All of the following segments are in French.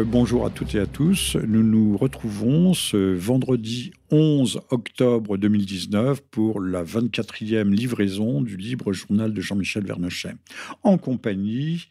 Euh, bonjour à toutes et à tous. Nous nous retrouvons ce vendredi 11 octobre 2019 pour la 24e livraison du libre journal de Jean-Michel Vernochet, en compagnie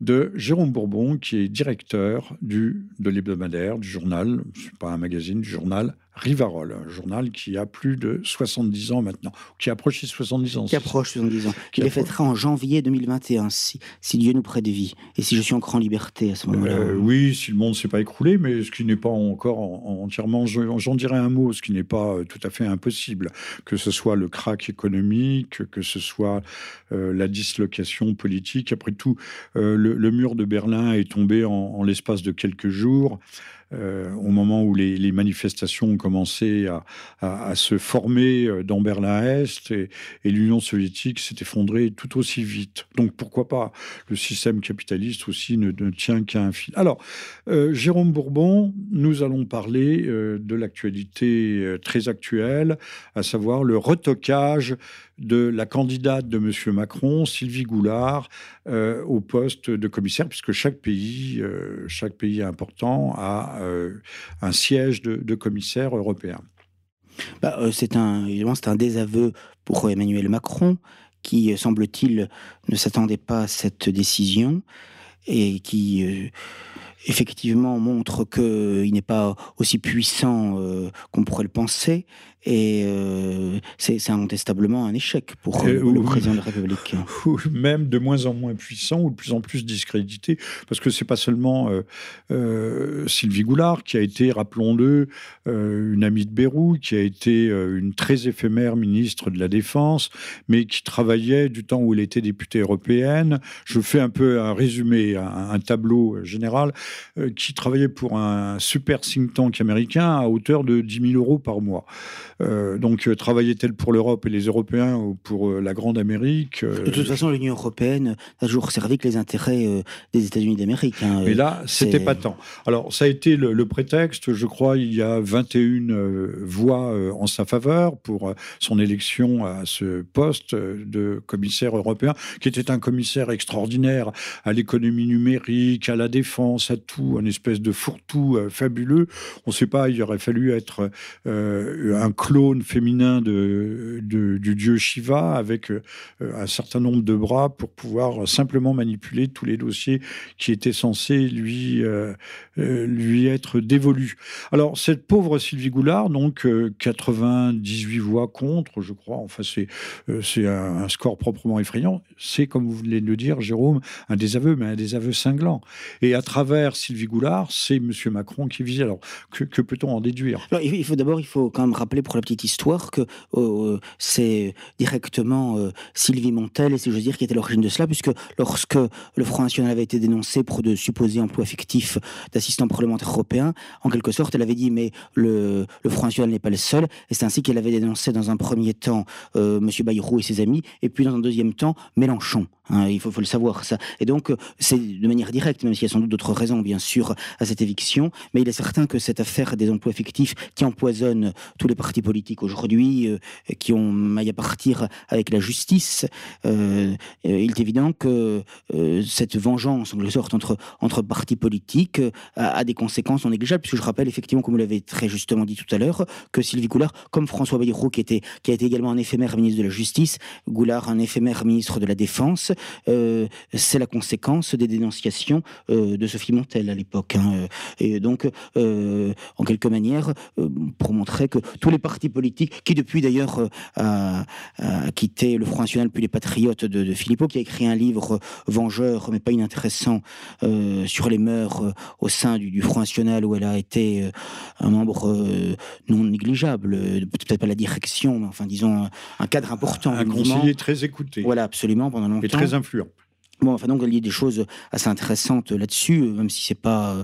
de Jérôme Bourbon, qui est directeur du, de l'hebdomadaire, du journal, pas un magazine, du journal Rivarol, un journal qui a plus de 70 ans maintenant, qui approche les 70 ans. Qui approche 70 ans. Qui, les fêtera en janvier 2021, si, si, Dieu nous prête vie, et si je suis encore en liberté à ce moment-là. Euh, oui, si le monde ne s'est pas écroulé, mais ce qui n'est pas encore entièrement, j'en dirais un mot, ce qui n'est pas euh, tout à fait impossible, que ce soit le crack économique, que ce soit euh, la dislocation politique. Après tout, le, mur de Berlin est tombé en l'espace de quelques jours. Euh, au moment où les, manifestations ont commencé à, se former euh, dans Berlin-Est et, l'Union soviétique s'est effondrée tout aussi vite. Donc pourquoi pas Le système capitaliste aussi ne, tient qu'à un fil. Alors, euh, Jérôme Bourbon, nous allons parler de l'actualité très actuelle, à savoir le retocage de la candidate de M. Macron, Sylvie Goulard, euh, au poste de commissaire, puisque chaque pays, euh, chaque pays important a euh, un siège de, commissaire européen. Bah, c'est un, un désaveu pour Emmanuel Macron, qui, semble-t-il, ne s'attendait pas à cette décision et qui effectivement montre qu'il n'est pas aussi puissant qu'on pourrait le penser et euh, c'est incontestablement un échec pour euh, le président de la République. même de moins en moins puissant ou de plus en plus discrédité, parce que c'est pas seulement euh, Sylvie Goulard qui a été, rappelons-le, une amie de Bérou, qui a été une très éphémère ministre de la Défense, mais qui travaillait du temps où elle était députée européenne. Je fais un peu un résumé, un, un tableau général, qui travaillait pour un super think tank américain à hauteur de 10 000 euros par mois. Euh, donc, euh, travaillait-elle pour l'Europe et les Européens ou pour euh, la Grande Amérique De toute façon, l'Union européenne n'a toujours servi que les intérêts des États-Unis d'Amérique. Hein, Mais là, c'était pas tant. Alors, ça a été le, prétexte. Je crois il y a 21 voix en sa faveur pour son élection à ce poste de commissaire européen, qui était un commissaire extraordinaire à l'économie numérique, à la défense, à tout, un espèce de fourre-tout fabuleux. On ne sait pas, il aurait fallu être un clone féminin de, du dieu Shiva avec euh, un certain nombre de bras pour pouvoir simplement manipuler tous les dossiers qui étaient censés lui, euh, euh, lui être dévolus. Alors, cette pauvre Sylvie Goulard, donc 98 voix contre, je crois, enfin, c'est c'est un, score proprement effrayant. C'est, comme vous venez de le dire, Jérôme, un désaveu, mais un désaveu cinglant. Et à travers Sylvie Goulard, c'est M. Macron qui vise. Alors, que, peut-on en déduire? Il faut d'abord, il faut quand même rappeler la petite histoire que euh, c'est directement euh, Sylvie Montel, et c'est je dire, qui était l'origine de cela, puisque lorsque le Front National avait été dénoncé pour de supposés emplois fictifs d'assistants parlementaires européens, en quelque sorte, elle avait dit mais le, Front National n'est pas le seul, et c'est ainsi qu'elle avait dénoncé dans un premier temps euh, M. Bayrou et ses amis, et puis dans un deuxième temps Mélenchon. Hein, il faut, faut, le savoir ça. Et donc c'est de manière directe, même s'il y a sans doute d'autres raisons bien sûr à cette éviction, mais il est certain que cette affaire des emplois fictifs qui empoisonne tous les partis politiques aujourd'hui euh, qui ont maille à partir avec la justice, euh, il est évident que euh, cette vengeance, en quelque sorte, entre, entre partis politiques a, des conséquences non négligeables, puisque je rappelle effectivement, comme vous l'avez très justement dit tout à l'heure, que Sylvie Goulard, comme François Bayrou, qui, était, qui a été également un éphémère ministre de la Justice, Goulard un éphémère ministre de la Défense, c'est la conséquence des dénonciations de Sophie Montel à l'époque. Hein. Et donc, en quelque manière, pour montrer que tous les partis politiques, qui depuis d'ailleurs euh, a, quitté le Front National puis les Patriotes de, Philippot, qui a écrit un livre vengeur, mais pas inintéressant, euh, sur les mœurs euh, au sein du, Front National, où elle a été un membre non négligeable, peut-être pas la direction, mais enfin disons un cadre important. Un, conseiller très écouté. Voilà, absolument, pendant longtemps. Et très influent. Bon, enfin donc il y a des choses assez intéressantes là-dessus, même si c'est pas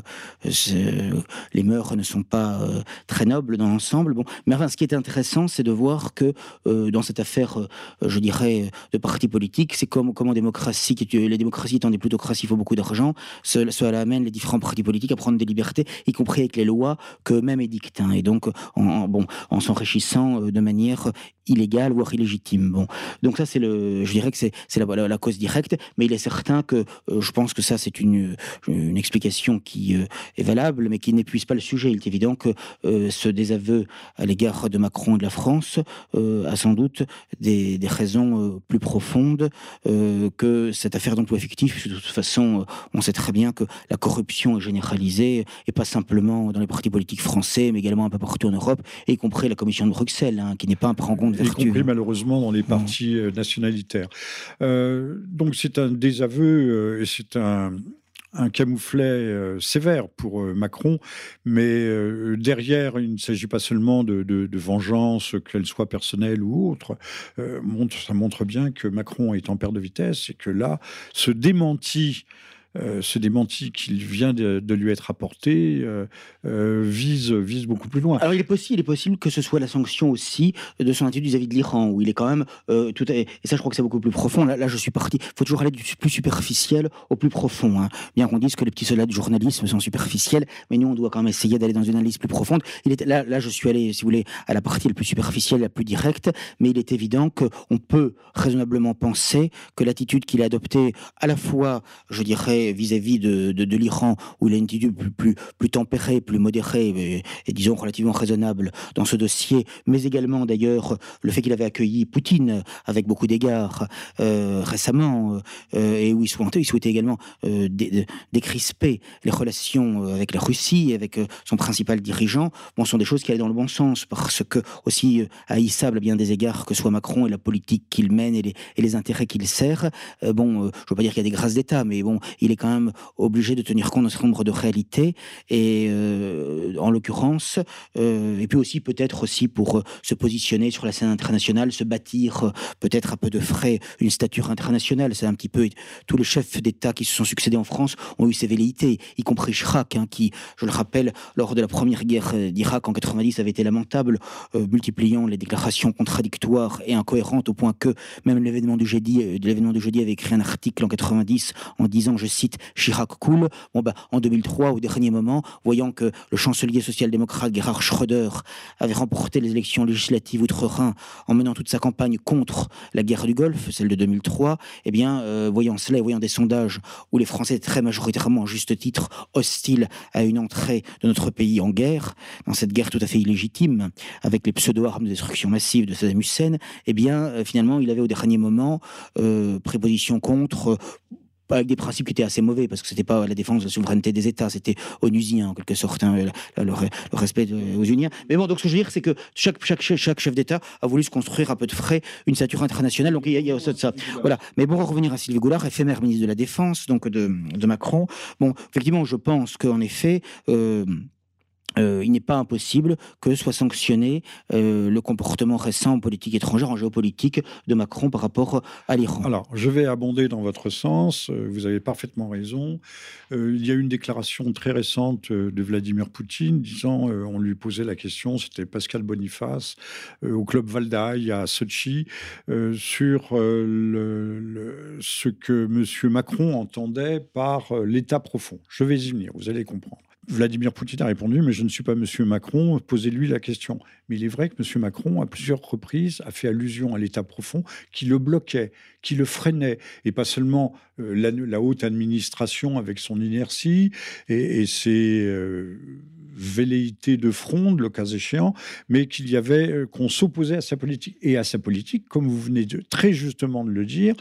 euh, les mœurs ne sont pas euh, très nobles dans l'ensemble. Bon, mais enfin ce qui est intéressant, c'est de voir que euh, dans cette affaire, je dirais, de parti politique, c'est comme comment démocratie, les démocraties étant des plutocraties, il faut beaucoup d'argent. Cela amène les différents partis politiques à prendre des libertés, y compris avec les lois qu'eux-mêmes édictent. Hein. et donc, en, bon, en s'enrichissant de manière illégale voire illégitime. Bon, donc ça c'est le, je dirais que c'est la, la, cause directe, mais il est certain que je pense que ça, c'est une, une explication qui est valable, mais qui n'épuise pas le sujet. Il est évident que ce désaveu à l'égard de Macron et de la France a sans doute des, des raisons plus profondes que cette affaire d'emploi fictif. De toute façon, on sait très bien que la corruption est généralisée, et pas simplement dans les partis politiques français, mais également un peu partout en Europe, y compris la Commission de Bruxelles, hein, qui n'est pas un prend compte vertu. Y compris malheureusement dans les partis euh, nationalitaires. Euh, donc c'est un désaveu euh, et c'est un, camouflet sévère pour Macron, mais derrière, il ne s'agit pas seulement de vengeance, qu'elle soit personnelle ou autre. ça montre bien que Macron est en perte de vitesse et que là, ce démenti euh, ce démenti qu'il vient de, lui être apporté euh, euh, vise, vise beaucoup plus loin. Alors il est possible, il est possible que ce soit la sanction aussi de son attitude vis-à-vis de l'Iran, où il est quand même tout et ça je crois que c'est beaucoup plus profond. Là, je suis parti. Il faut toujours aller du plus superficiel au plus profond. Hein. Bien qu'on dise que les petits soldats du journalisme sont superficiels, mais nous on doit quand même essayer d'aller dans une analyse plus profonde. Là, là je suis allé, si vous voulez, à la partie la plus superficielle, la plus directe, mais il est évident qu'on peut raisonnablement penser que l'attitude qu'il a adoptée, à la fois, je dirais vis-à-vis de, l'Iran, où il a une attitude plus, plus, plus tempérée, plus modérée, et, disons relativement raisonnable dans ce dossier, mais également d'ailleurs le fait qu'il avait accueilli Poutine avec beaucoup d'égards euh, récemment, euh, et où il souhaitait, également euh, décrisper les relations avec la Russie, avec son principal dirigeant, bon, sont des choses qui allaient dans le bon sens, parce que aussi haïssable à bien des égards que soit Macron et la politique qu'il mène et les, et les intérêts qu'il sert. bon, je ne veux pas dire qu'il y a des grâces d'État, mais bon, il est quand même obligé de tenir compte d'un certain nombre de réalités, et euh, en l'occurrence, euh, et puis aussi peut-être aussi pour euh, se positionner sur la scène internationale, se bâtir peut-être à peu de frais une stature internationale. C'est un petit peu tous les chefs d'État qui se sont succédés en France ont eu ces velléités, y compris Chirac, hein, qui, je le rappelle, lors de la première guerre d'Irak en 90 avait été lamentable, multipliant les déclarations contradictoires et incohérentes au point que même l'événement du jeudi, l'événement du jeudi avait écrit un article en 90 en disant, je cite, Chirac coule. Bon, ben, en 2003, au dernier moment, voyant que le chancelier social-démocrate Gerhard Schröder avait remporté les élections législatives outre-Rhin en menant toute sa campagne contre la guerre du Golfe, celle de 2003, eh bien, euh, voyant cela et voyant des sondages où les Français étaient très majoritairement, à juste titre, hostiles à une entrée de notre pays en guerre, dans cette guerre tout à fait illégitime, avec les pseudo-armes de destruction massive de Saddam Hussein, eh bien, euh, finalement, il avait au dernier moment euh, préposition contre avec des principes qui étaient assez mauvais, parce que c'était pas la défense de la souveraineté des États, c'était onusien en quelque sorte, hein, le, respect aux Uniens. Mais bon, donc ce que je veux dire, c'est que chaque, chaque, chaque chef d'État a voulu se construire à peu de frais une stature internationale, donc il y a, ça de ça. Voilà. Mais bon, revenir à Sylvie Goulard, éphémère ministre de la Défense, donc de, de Macron, bon, effectivement, je pense qu'en effet, euh, euh, il n'est pas impossible que soit sanctionné euh, le comportement récent en politique étrangère, en géopolitique de Macron par rapport à l'Iran. Alors, je vais abonder dans votre sens. Euh, vous avez parfaitement raison. il y a une déclaration très récente de Vladimir Poutine disant, on lui posait la question, c'était Pascal Boniface au club Valdaï à Sochi, sur ce que M. Macron entendait par l'État profond. Je vais y venir, vous allez comprendre. Vladimir Poutine a répondu, mais je ne suis pas M. Macron, posez-lui la question. Mais il est vrai que M. Macron, à plusieurs reprises, a fait allusion à l'état profond qui le bloquait, qui le freinait, et pas seulement euh, la, haute administration avec son inertie et, ses velléités de fronde, le cas échéant, mais qu'il y avait, euh, qu'on s'opposait à sa politique. Et à sa politique, comme vous venez très justement de le dire,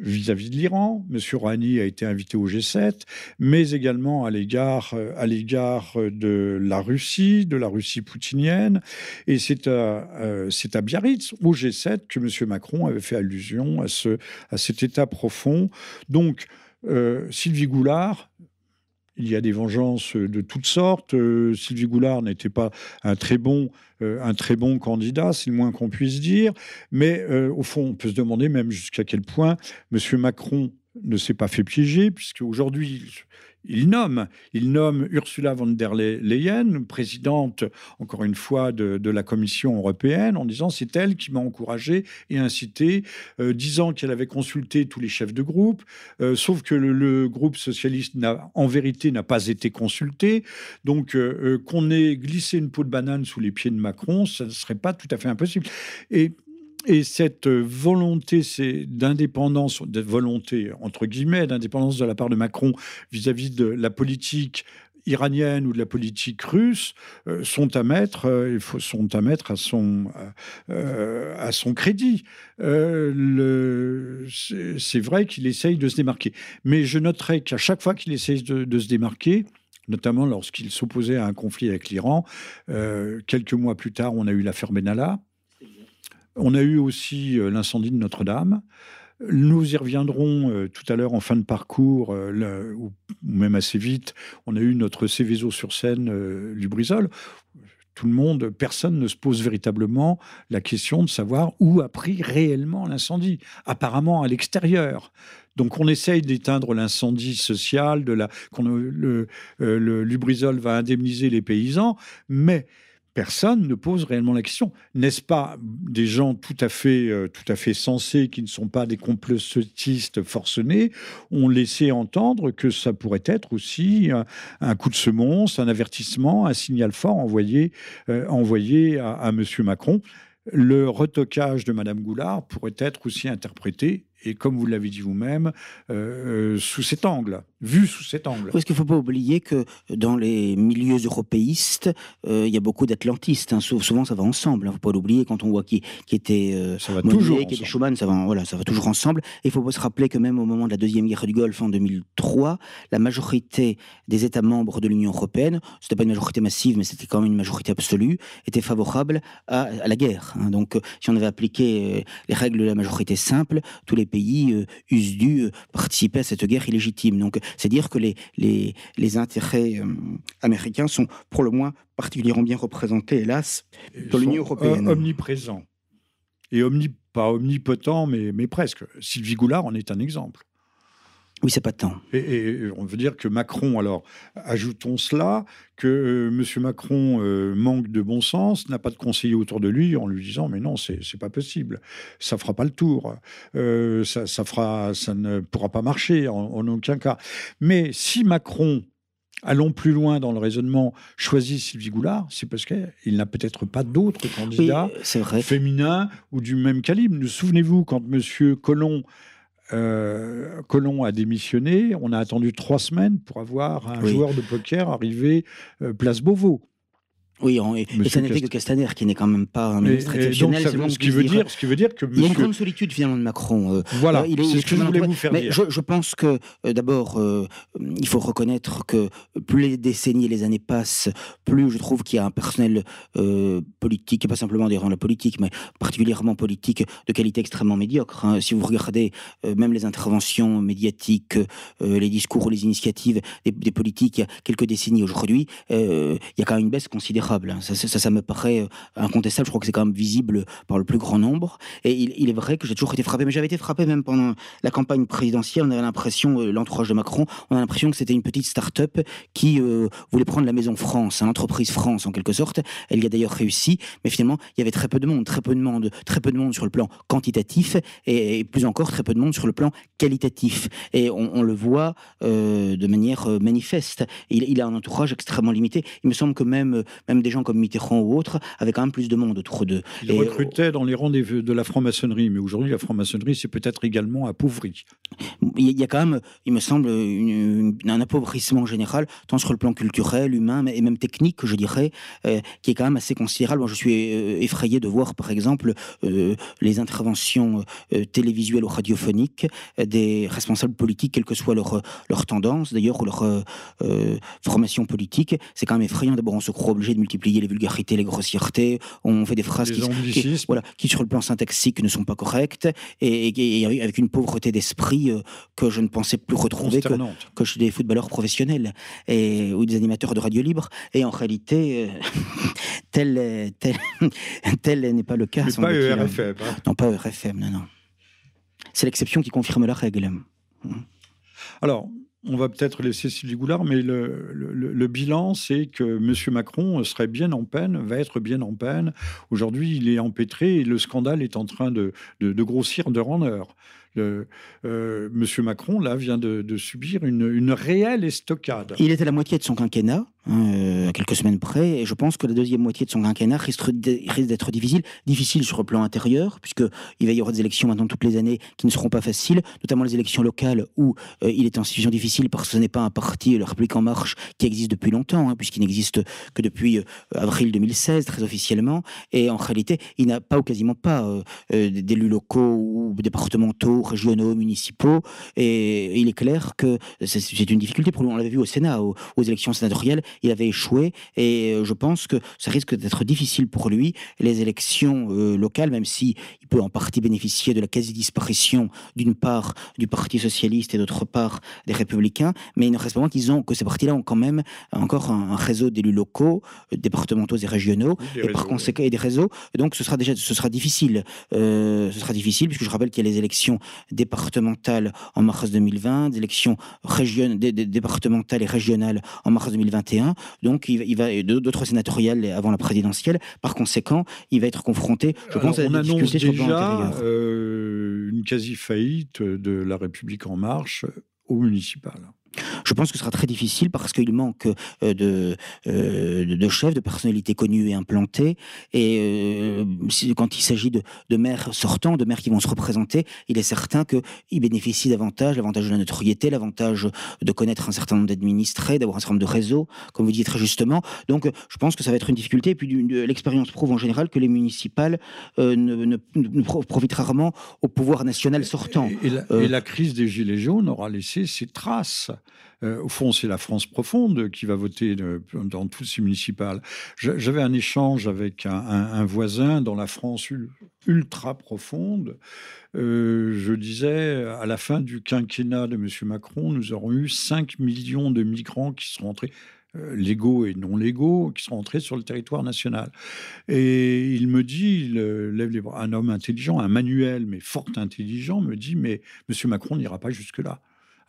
vis-à-vis de l'Iran. M. Rouhani a été invité au G7, mais également à l'égard, euh, de la Russie, de la Russie poutinienne. Et c'est à, euh, à Biarritz, au G7, que M. Macron avait fait allusion à, ce, à cet état profond. Donc, euh, Sylvie Goulard il y a des vengeances de toutes sortes. Euh, Sylvie Goulard n'était pas un très bon, euh, un très bon candidat, c'est le moins qu'on puisse dire. Mais euh, au fond, on peut se demander même jusqu'à quel point M. Macron ne s'est pas fait piéger, puisque aujourd'hui, il nomme, il nomme Ursula von der Leyen, présidente, encore une fois, de, la Commission européenne, en disant c'est elle qui m'a encouragé et incité, euh, disant qu'elle avait consulté tous les chefs de groupe, euh, sauf que le, groupe socialiste, en vérité, n'a pas été consulté. Donc, euh, qu'on ait glissé une peau de banane sous les pieds de Macron, ça ne serait pas tout à fait impossible. Et et cette volonté d'indépendance, de volonté entre guillemets d'indépendance de la part de Macron vis-à-vis de la politique iranienne ou de la politique russe euh, sont à mettre, euh, sont à mettre à son, euh, à son crédit. c'est vrai qu'il essaye de se démarquer. Mais je noterai qu'à chaque fois qu'il essaye de, de, se démarquer, notamment lorsqu'il s'opposait à un conflit avec l'Iran, quelques mois plus tard, on a eu l'affaire Benalla. On a eu aussi l'incendie de Notre-Dame. Nous y reviendrons euh, tout à l'heure en fin de parcours, euh, ou même assez vite. On a eu notre Céveso sur scène, euh, Lubrizol. Tout le monde, personne ne se pose véritablement la question de savoir où a pris réellement l'incendie. Apparemment à l'extérieur. Donc on essaye d'éteindre l'incendie social, de la, le, le Lubrizol va indemniser les paysans, mais personne ne pose réellement la question. N'est-ce pas des gens tout à fait, euh, tout à fait sensés, qui ne sont pas des complotistes forcenés, ont laissé entendre que ça pourrait être aussi un, coup de semonce, un avertissement, un signal fort envoyé, euh, envoyé à, à M. Macron. Le retocage de Mme Goulard pourrait être aussi interprété et comme vous l'avez dit vous-même, euh, sous cet angle, vu sous cet angle. Parce qu'il ne faut pas oublier que dans les milieux européistes, euh, il y a beaucoup d'atlantistes. Hein. Souvent, ça va ensemble. Il hein. ne faut pas l'oublier quand on voit qui, qui était euh, ça va toujours qui était Schumann, ça va, voilà, ça va toujours ensemble. Et il faut pas se rappeler que même au moment de la deuxième guerre du Golfe en 2003, la majorité des États membres de l'Union européenne, ce n'était pas une majorité massive, mais c'était quand même une majorité absolue, était favorable à, la guerre. Hein. Donc, si on avait appliqué les règles de la majorité simple, tous les pays euh, eussent dû euh, participer à cette guerre illégitime. Donc, c'est dire que les, les, les intérêts euh, américains sont pour le moins particulièrement bien représentés, hélas, dans l'Union européenne. omniprésents. Et omni, pas omnipotent, mais, mais presque. Sylvie Goulard en est un exemple. Oui, c'est pas tant. Et, on veut dire que Macron, alors, ajoutons cela, que euh, M. Macron euh, manque de bon sens, n'a pas de conseiller autour de lui en lui disant mais non, c'est pas possible, ça fera pas le tour, euh, ça, ça, fera, ça ne pourra pas marcher en, en aucun cas. Mais si Macron allons plus loin dans le raisonnement, choisit Sylvie Goulard, c'est parce qu'il n'a peut-être pas d'autres candidats féminins ou du même calibre. Nous souvenez-vous quand M. Collomb euh, Colomb a démissionné. On a attendu trois semaines pour avoir un joueur de poker arrivé euh, place Beauvau. Oui, et, ça n'était que Castaner qui n'est quand même pas un ministre exceptionnel. ce, qui veut dire, ce qui veut dire que Il y a une grande solitude finalement de Macron. Euh, voilà, euh, c'est ce que je voulais vous faire mais dire. Je, je pense que euh, d'abord, il faut reconnaître que plus les décennies et les années passent, plus je trouve qu'il y a un personnel politique, et pas simplement des rangs de la politique, mais particulièrement politique, de qualité extrêmement médiocre. Hein. Si vous regardez même les interventions médiatiques, les discours ou les initiatives des, des, politiques il y a quelques décennies aujourd'hui, il y a quand même une baisse considérable Hein. Ça, ça, me paraît euh, incontestable. Je crois que c'est quand même visible par le plus grand nombre. Et il, est vrai que j'ai toujours été frappé, mais j'avais été frappé même pendant la campagne présidentielle. On avait l'impression, euh, l'entourage de Macron, on a l'impression que c'était une petite start-up qui euh, voulait prendre la maison France, hein, l'entreprise France en quelque sorte. Elle y a d'ailleurs réussi, mais finalement, il y avait très peu de monde, très peu de monde, très peu de monde sur le plan quantitatif et, plus encore très peu de monde sur le plan qualitatif. Et on, le voit de manière manifeste. Il, a un entourage extrêmement limité. Il me semble que même des gens comme Mitterrand ou autres avaient quand même plus de monde autour d'eux. Ils recrutaient dans les rangs de la franc-maçonnerie, mais aujourd'hui, la franc-maçonnerie s'est peut-être également appauvrie. Il y a quand même, il me semble, un appauvrissement général, tant sur le plan culturel, humain et même technique, je dirais, euh, qui est quand même assez considérable. Moi, je suis euh, effrayé de voir, par exemple, euh, les interventions télévisuelles ou radiophoniques des responsables politiques, quelle que soit leur, leur tendance, d'ailleurs, ou leur formation politique. C'est quand même effrayant. D'abord, on se croit obligé de multiplier les vulgarités, les grossièretés. On fait des phrases qui, voilà, qui, sur le plan syntaxique, ne sont pas correctes et, avec une pauvreté d'esprit euh, que je ne pensais plus retrouver que, que chez des footballeurs professionnels et, ou des animateurs de radio libre. Et en réalité, euh, tel, tel, tel n'est pas le cas. Mais pas ERFM. Hein. Non, pas ERFM, non, non. C'est l'exception qui confirme la règle. Alors, on va peut-être laisser Sylvie Goulard, mais le, bilan, c'est que M. Macron serait bien en peine, va être bien en peine. Aujourd'hui, il est empêtré et le scandale est en train de, grossir de rendeur. Le, euh, Monsieur Macron, là, vient de, subir une, réelle estocade. Il est à la moitié de son quinquennat. Hein, euh, à quelques semaines près, et je pense que la deuxième moitié de son quinquennat risque d'être difficile, difficile sur le plan intérieur, puisqu'il va y avoir des élections maintenant toutes les années qui ne seront pas faciles, notamment les élections locales où euh, il est en situation difficile parce que ce n'est pas un parti, la République en marche, qui existe depuis longtemps, hein, puisqu'il n'existe que depuis euh, avril 2016, très officiellement, et en réalité, il n'a pas ou quasiment pas d'élus locaux ou départementaux, régionaux, municipaux, et il est clair que c'est une difficulté pour lui, on l'avait vu au Sénat, aux, aux élections sénatoriales, il avait échoué et euh, je pense que ça risque d'être difficile pour lui. Les élections euh, locales, même si il peut en partie bénéficier de la quasi-disparition d'une part du Parti socialiste et d'autre part des Républicains, mais il ne reste pas moins qu'ils ont que ces partis-là ont quand même encore un, réseau d'élus locaux, euh, départementaux et régionaux, et par conséquent et des réseaux. Donc ce sera déjà ce sera difficile. ce sera difficile puisque je rappelle qu'il y a les élections départementales en mars 2020, des élections départementales et régionales en mars 2021 donc il, va d'autres sénatoriales avant la présidentielle. Par conséquent, il va être confronté, je pense, à des déjà euh, une quasi faillite de la République en marche au municipal. Je pense que ce sera très difficile parce qu'il manque euh, de, euh, de, chefs, de personnalités connues et implantées. Et euh, quand il s'agit de, de, maires sortants, de maires qui vont se représenter, il est certain qu'ils bénéficient davantage, l'avantage de la notoriété, l'avantage de connaître un certain nombre d'administrés, d'avoir un certain nombre de réseaux, comme vous dites très justement. Donc je pense que ça va être une difficulté. Et puis l'expérience prouve en général que les municipales ne, ne, profitent rarement au pouvoir national sortant. Et, la, et la crise des Gilets jaunes aura laissé ses traces. Euh, au fond, c'est la France profonde qui va voter euh, dans toutes ces municipales. J'avais un échange avec un, voisin dans la France ultra profonde. Euh, je disais, à la fin du quinquennat de M. Macron, nous aurons eu 5 millions de migrants qui sont entrés légaux et non légaux, qui sont entrés sur le territoire national. Et il me dit, lève un homme intelligent, un manuel, mais fort intelligent, me dit, mais M. Macron n'ira pas jusque-là.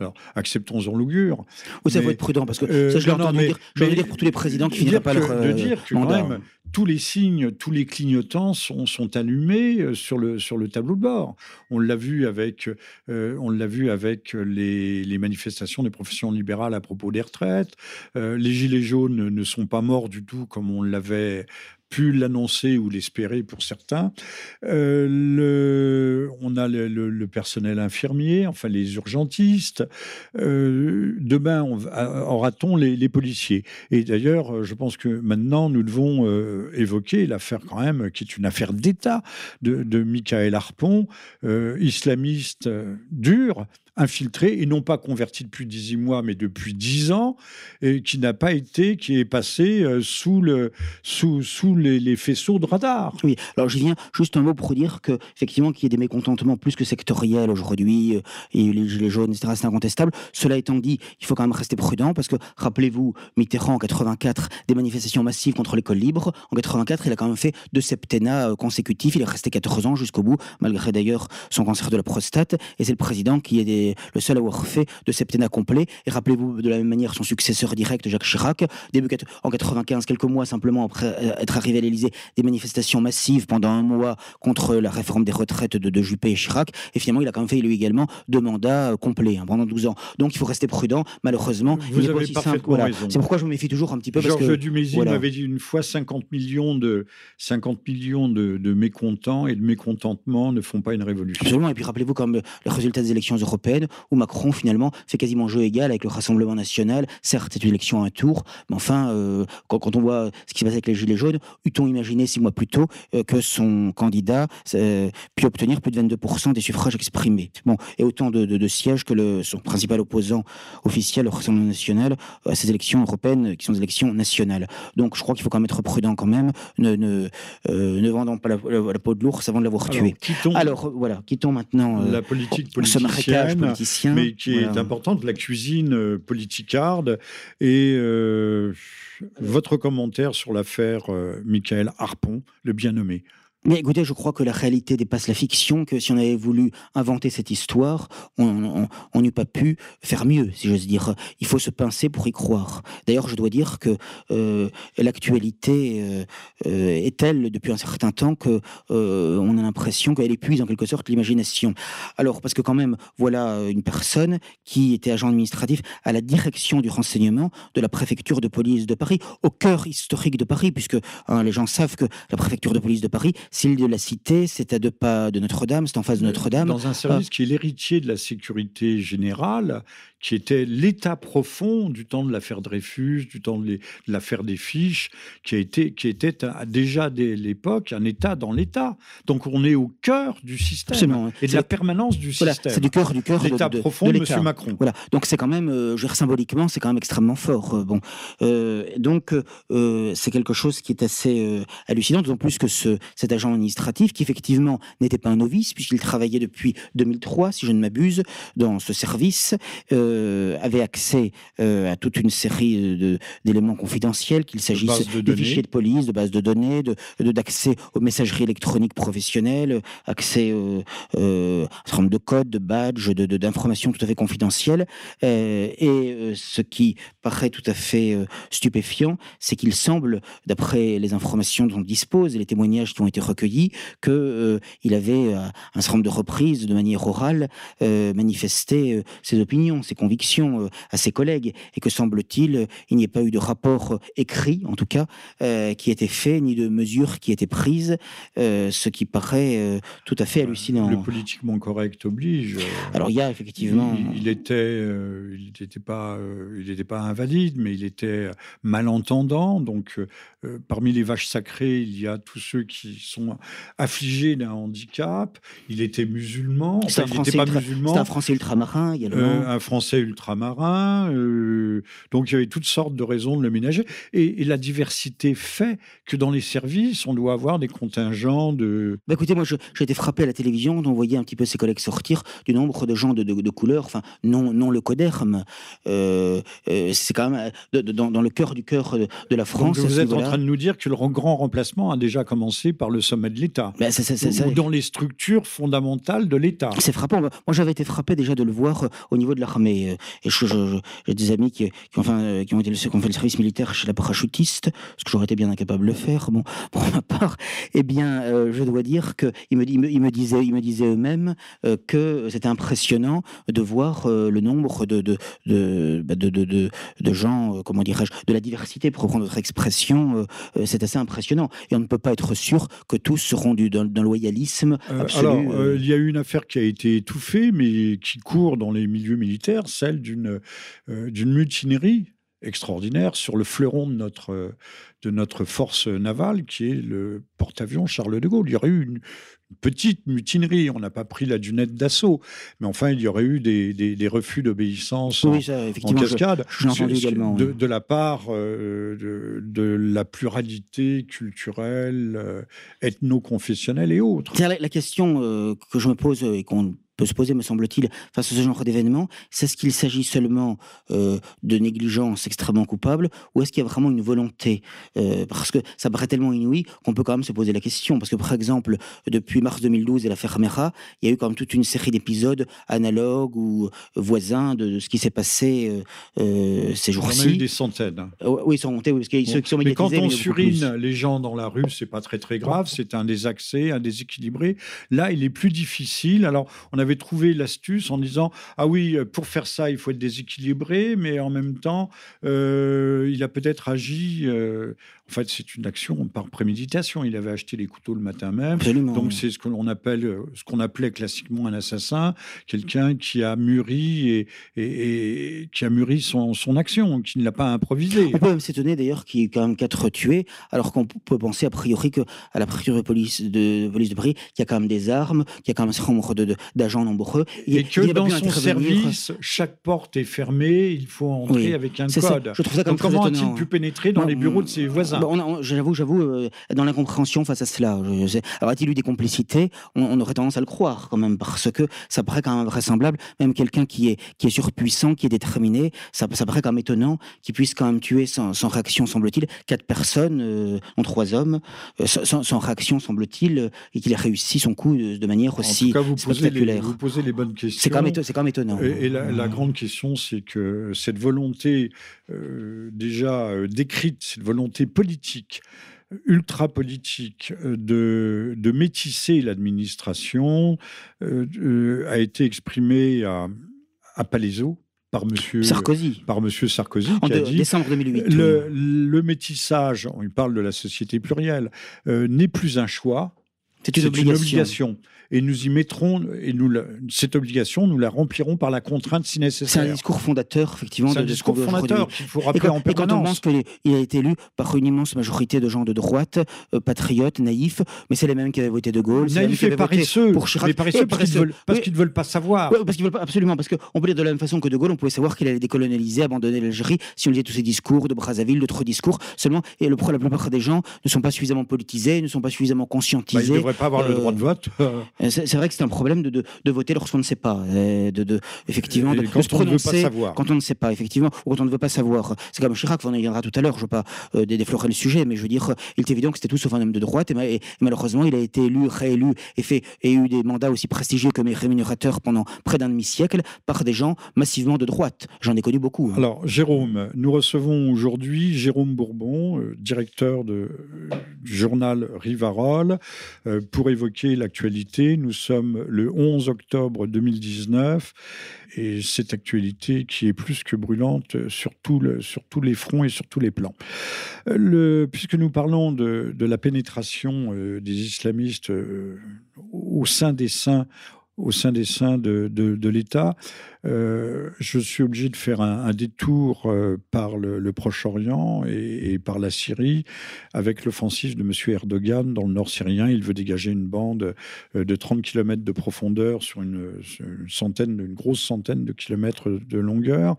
Alors, acceptons-en l'augure. Vous faut être prudent, parce que euh, ça, je l'ai entendu dire, je dire pour tous les présidents qui finiraient pas leur De euh, dire que mandat. même, tous les signes, tous les clignotants sont, sont allumés euh, sur le, sur le tableau de bord. On l'a vu avec, on l'a vu avec les, les, manifestations des professions libérales à propos des retraites. les gilets jaunes ne sont pas morts du tout comme on l'avait pu l'annoncer ou l'espérer pour certains. Euh, le, on a le, personnel infirmier, enfin les urgentistes. Euh, demain, aura-t-on les, policiers? Et d'ailleurs, je pense que maintenant, nous devons euh, évoquer l'affaire quand même, qui est une affaire d'État de, de Michael Harpon, islamiste dur, infiltré et non pas converti depuis 18 mois, mais depuis 10 ans, et qui n'a pas été, qui est passé euh, sous, le, sous, sous les, faisceaux de radar. Oui, alors je viens juste un mot pour dire que effectivement qu'il y ait des mécontentements plus que sectoriels aujourd'hui, euh, et les gilets jaunes, etc., c'est incontestable. Cela étant dit, il faut quand même rester prudent, parce que rappelez-vous, Mitterrand en 84, des manifestations massives contre l'école libre. En 84, il a quand même fait deux septennats euh, consécutifs, il est resté 14 ans jusqu'au bout, malgré d'ailleurs son cancer de la prostate, et c'est le président qui est des le seul à avoir fait de septennat complet. Et rappelez-vous de la même manière son successeur direct, Jacques Chirac, début en 95, quelques mois simplement après euh, être arrivé à l'Élysée, des manifestations massives pendant un mois contre la réforme des retraites de, Juppé et Chirac. Et finalement, il a quand même fait lui également deux mandats euh, complets hein, pendant 12 ans. Donc il faut rester prudent. Malheureusement, vous avez pas simple. C'est pourquoi je me méfie toujours un petit peu. Georges parce que, Dumézil m'avait dit une fois 50 millions de 50 millions de, de mécontents et de mécontentements ne font pas une révolution. Absolument. Et puis rappelez-vous comme les résultats des élections européennes où Macron finalement fait quasiment jeu égal avec le Rassemblement national. Certes, c'est une élection à un tour, mais enfin, euh, quand, on voit ce qui se passe avec les Gilets jaunes, eût-on imaginé six mois plus tôt euh, que son candidat euh, puisse obtenir plus de 22% des suffrages exprimés? Bon, et autant de, sièges que le, son principal opposant officiel, le Rassemblement national, à ces élections européennes qui sont des élections nationales. Donc je crois qu'il faut quand même être prudent quand même, ne, ne, ne vendant pas la, peau de l'ours avant de l'avoir tué. Alors voilà, quittons maintenant la politique politicienne mais qui est importante, la cuisine euh, politicarde. Et euh, votre commentaire sur l'affaire euh, Michael Harpon, le bien nommé Mais écoutez, je crois que la réalité dépasse la fiction, que si on avait voulu inventer cette histoire, on n'eût pas pu faire mieux, si j'ose dire. Il faut se pincer pour y croire. D'ailleurs, je dois dire que euh, l'actualité euh, euh, est telle depuis un certain temps que on a l'impression qu'elle épuise en quelque sorte l'imagination. Alors, parce que quand même, voilà une personne qui était agent administratif à la direction du renseignement de la préfecture de police de Paris, au cœur historique de Paris, puisque hein, les gens savent que la préfecture de police de Paris S'il de la Cité, c'est à deux pas de Notre-Dame, c'est en face de Notre-Dame. Dans un service qui est l'héritier de la sécurité générale, qui était l'état profond du temps de l'affaire Dreyfus, du temps de l'affaire des fiches, qui, a été, qui était déjà dès l'époque un état dans l'état. Donc on est au cœur du système et de la permanence du système. C'est du cœur du cœur l'état profond de, M. Macron. Voilà. Donc c'est quand même, euh, je veux dire, symboliquement, c'est quand même extrêmement fort. Euh, bon, euh, donc c'est quelque chose qui est assez hallucinant, d'autant plus que ce, cet agent administratif, qui effectivement n'était pas un novice puisqu'il travaillait depuis 2003, si je ne m'abuse, dans ce service. Euh, avait accès euh, à toute une série d'éléments confidentiels, qu'il s'agisse de, fichiers de police, de bases de données, d'accès de, aux messageries électroniques professionnelles, accès euh, euh, à un certain nombre de codes, de badges, d'informations tout à fait confidentielles. et ce qui paraît tout à fait stupéfiant, c'est qu'il semble, d'après les informations dont on dispose et les témoignages qui ont été recueillis, qu'il avait un certain nombre de reprises, de manière orale, manifesté ses opinions, ses convictions euh, à ses collègues et que semble-t-il, il n'y ait pas eu de rapport euh, écrit, en tout cas, euh, qui ait été fait, ni de mesures qui aient été prises, ce qui paraît tout à fait hallucinant. Le politiquement correct oblige. Alors il y a effectivement. Il, était, il n'était pas, il n'était pas invalide, mais il était malentendant. Donc parmi les vaches sacrées, il y a tous ceux qui sont affligés d'un handicap. Il était musulman. C'est un, un, Français ultramarin également. un Français ultramarin. Euh, donc il y avait toutes sortes de raisons de le ménager. Et, la diversité fait que dans les services, on doit avoir des contingents de. Bah écoutez, moi j'ai été frappé à la télévision d'en voyait un petit peu ses collègues sortir du nombre de gens de, de, couleur, enfin non, non le coderme. Euh, euh, c'est quand même dans, le cœur du cœur de, la France. vous êtes en train de nous dire que le grand remplacement a déjà commencé par le sommet de l'État. Bah, ou dans les structures fondamentales de l'État. C'est frappant. Moi j'avais été frappé déjà de le voir au niveau de l'armée. Et, j'ai des amis qui, euh, qui, ont été, qui ont fait le service militaire chez la parachutiste, ce que j'aurais été bien incapable de le faire. Bon, pour ma part, eh bien, euh, je dois dire qu'ils me, ils me, ils me disaient, ils me disaient eux-mêmes euh, que c'était impressionnant de voir le nombre de, de, de, bah, de, de, de gens, comment dirais-je, de la diversité, pour reprendre votre expression. c'est assez impressionnant. Et on ne peut pas être sûr que tous seront du, d'un, loyalisme absolu. alors, il y a eu une affaire qui a été étouffée, mais qui court dans les milieux militaires celle d'une euh, d'une mutinerie extraordinaire sur le fleuron de notre, de notre force navale, qui est le porte-avions Charles de Gaulle. Il y aurait eu une, petite mutinerie, on n'a pas pris la dunette d'assaut, mais enfin, il y aurait eu des, des, refus d'obéissance en, cascade de, la part euh, de, de, la pluralité culturelle, euh, ethno-confessionnelle et autres. La, la question que je me pose et qu'on se poser, me semble-t-il, face à ce genre d'événement, c'est ce qu'il s'agit seulement euh, de négligence extrêmement coupable ou est-ce qu'il y a vraiment une volonté euh, Parce que ça paraît tellement inouï qu'on peut quand même se poser la question. Parce que, par exemple, depuis mars 2012 et l'affaire Mera, il y a eu quand même toute une série d'épisodes analogues ou voisins de, ce qui s'est passé euh, ces jours-ci. On a eu des centaines. Hein. oui, ils sont montés, parce qu'il y a ceux qui sont Mais quand on surine les gens dans la rue, c'est pas très très grave, c'est un désaccès, un déséquilibré. Là, il est plus difficile. Alors, on avait trouvé l'astuce en disant ah oui, pour faire ça, il faut être déséquilibré, mais en même temps, euh, il a peut-être agi. Euh, en fait, c'est une action par préméditation. Il avait acheté les couteaux le matin même. Donc c'est ce que l'on appelle, euh, ce qu'on appelait classiquement un assassin, quelqu'un qui a mûri et, et, qui a mûri son, son, action, qui ne l'a pas improvisé. On peut même s'étonner d'ailleurs qu'il y ait quand même quatre tués, alors qu'on peut penser a priori que à la préfecture de police de police de Paris, qu'il y a quand même des armes, qu'il y a quand même un certain nombre d'agents nombreux. Et, que dans son service, chaque porte est fermée, il faut entrer avec un code. Je trouve ça comme Donc comment a-t-il pu pénétrer dans les bureaux de ses voisins J'avoue, j'avoue, euh, dans l'incompréhension face à cela. alors a-t-il eu des complicités? On, aurait tendance à le croire quand même, parce que ça paraît quand même vraisemblable. Même quelqu'un qui est, qui est surpuissant, qui est déterminé, ça, ça paraît quand même étonnant qu'il puisse quand même tuer sans, réaction, semble-t-il, quatre personnes, euh, en trois hommes, euh, sans, réaction, semble-t-il, et qu'il ait réussi son coup de, manière aussi en tout cas, vous spectaculaire. Posez les, vous posez les bonnes questions. C'est quand, quand, même étonnant. Et, la, grande question, c'est que cette volonté euh, déjà décrite, cette volonté politique, ultra politique de, de métisser l'administration a été exprimée à, à Palaiseau, par monsieur Sarkozy, par monsieur Sarkozy en qui a dit décembre 2008. Le, le, métissage, il parle de la société plurielle, euh, n'est plus un choix, c'est une, obligation et nous y mettrons, et nous cette obligation, nous la remplirons par la contrainte si nécessaire. C'est un discours fondateur, effectivement. C'est un discours fondateur qu'il faut rappeler en permanence. Et quand on pense qu'il a été élu par une immense majorité de gens de droite, euh, patriotes, naïfs, mais c'est les mêmes qui avaient voté De Gaulle. Naïfs et paresseux. Pour Chirac. Mais paresseux parce qu'ils veulent, parce qu'ils ne veulent pas savoir. Oui, parce qu'ils veulent pas, absolument. Parce qu'on peut dire de la même façon que De Gaulle, on pouvait savoir qu'il allait décolonialiser, abandonner l'Algérie, si on lisait tous ces discours de Brazzaville, d'autres discours. Seulement, et le, la plupart des gens ne sont pas suffisamment politisés, ne sont pas suffisamment conscientisés. Bah, devraient pas avoir le droit de vote. Euh, c'est vrai que c'est un problème de, de, voter lorsqu'on ne sait pas, de, de effectivement, de, se prononcer quand on ne sait pas, effectivement, ou quand on ne veut pas savoir. C'est comme Chirac, on y viendra tout à l'heure, je ne veux pas euh, déflorer le sujet, mais je veux dire, il est évident que c'était tout sauf un homme de droite, et, malheureusement, il a été élu, réélu, et, fait, et eu des mandats aussi prestigieux que mes rémunérateurs pendant près d'un demi-siècle par des gens massivement de droite. J'en ai connu beaucoup. Hein. Alors, Jérôme, nous recevons aujourd'hui Jérôme Bourbon, euh, directeur de, du journal Rivarol, pour évoquer l'actualité. Nous sommes le 11 octobre 2019 et cette actualité qui est plus que brûlante sur, tous les fronts et sur tous les plans. Puisque nous parlons de, la pénétration euh, des islamistes euh, au sein des saints, au sein des seins de, de, l'État. Euh, je suis obligé de faire un, détour euh, par le, Proche-Orient et, par la Syrie avec l'offensive de M. Erdogan dans le nord syrien. Il veut dégager une bande euh, de 30 km de profondeur sur une, centaine, une grosse centaine de kilomètres de longueur.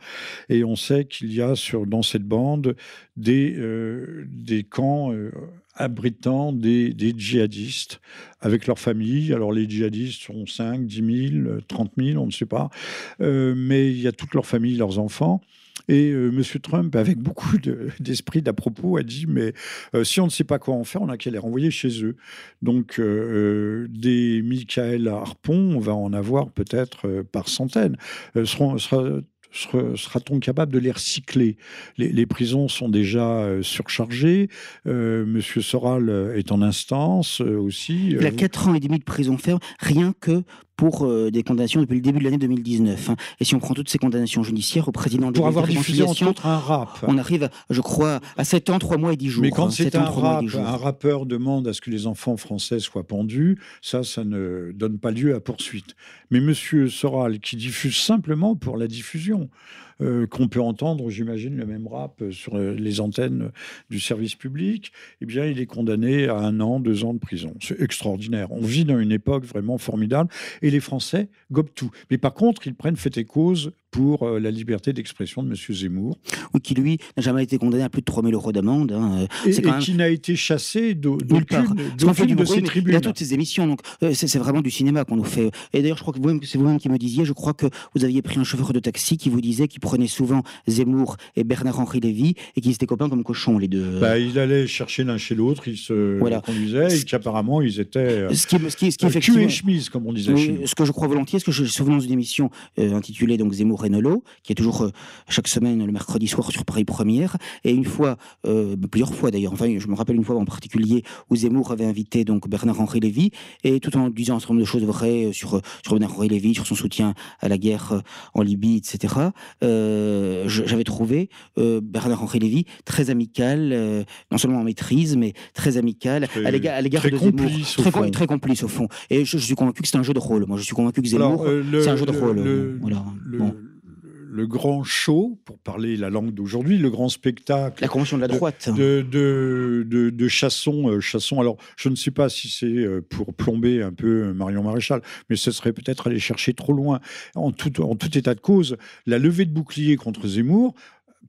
Et on sait qu'il y a sur, dans cette bande des, des camps abritant des, djihadistes avec leurs familles. Alors les djihadistes sont 5, 10 000, 30 000, on ne sait pas. Euh, mais il y a toute leur famille, leurs enfants. Et euh, M. Trump, avec beaucoup d'esprit d'à propos, a dit mais euh, si on ne sait pas quoi en faire, on a qu'à les renvoyer chez eux. Donc des Michael Harpon, on va en avoir peut-être par centaines. seront, sera-t-on capable de les recycler? Les, prisons sont déjà euh, surchargées. Euh, Monsieur Soral euh, est en instance aussi. Il a 4 ans et demi de prison ferme, rien que pour euh, des condamnations depuis le début de l'année 2019. Hein. Et si on prend toutes ces condamnations judiciaires au président de Pour avoir diffusé entre autres un rap. On arrive, je crois, à 7 ans, 3 mois et 10 jours. Mais quand hein. c'est un rap, un rappeur demande à ce que les enfants français soient pendus, ça, ça ne donne pas lieu à poursuite. Mais Monsieur Soral, qui diffuse simplement pour la diffusion, euh, qu'on peut entendre, j'imagine, le même rap sur euh, les antennes du service public, eh bien, il est condamné à un an, deux ans de prison. C'est extraordinaire. On vit dans une époque vraiment formidable et les Français gobent tout. Mais par contre, ils prennent fait et cause pour euh, la liberté d'expression de M. Zemmour. Oui, qui lui n'a jamais été condamné à plus de 3 000 euros d'amende. Hein. Et, qui n'a été chassé d'aucune de ses tribunes. Il a toutes ces émissions, donc euh, c'est vraiment du cinéma qu'on nous fait. Et d'ailleurs, je crois que c'est vous-même qui me disiez, je crois que vous aviez pris un chauffeur de taxi qui vous disait qu'il prenait souvent Zemmour et Bernard-Henri Lévy et qu'ils étaient copains comme cochons, les deux. Bah, il allait chercher l'un chez l'autre, ils se voilà. conduisaient et qu'apparemment ils étaient euh, ce qui, ce qui, ce qui et chemise, comme on disait chez nous. Ce que je crois volontiers, ce que je souviens d'une émission intitulée donc Zemmour Renolo, qui est toujours euh, chaque semaine le mercredi soir sur Paris Première. Et une fois, euh, plusieurs fois d'ailleurs, enfin je me rappelle une fois en particulier où Zemmour avait invité donc Bernard-Henri Lévy, et tout en disant un certain nombre de choses vraies euh, sur, sur Bernard-Henri Lévy, sur son soutien à la guerre en Libye, etc., j'avais trouvé Bernard-Henri Lévy très amical, non seulement en maîtrise, mais très amical à l'égard de Zemmour. Très, très, complice au fond. Et je, suis convaincu que c'est un jeu de rôle. Moi, je suis convaincu que Zemmour, c'est un jeu de rôle. Le, voilà le grand show, pour parler la langue d'aujourd'hui, le grand spectacle. La convention de la droite. De, de, de, de Chasson, euh, Chasson. Alors, je ne sais pas si c'est euh, pour plomber un peu Marion Maréchal, mais ce serait peut-être aller chercher trop loin. En tout, en tout état de cause, la levée de bouclier contre Zemmour,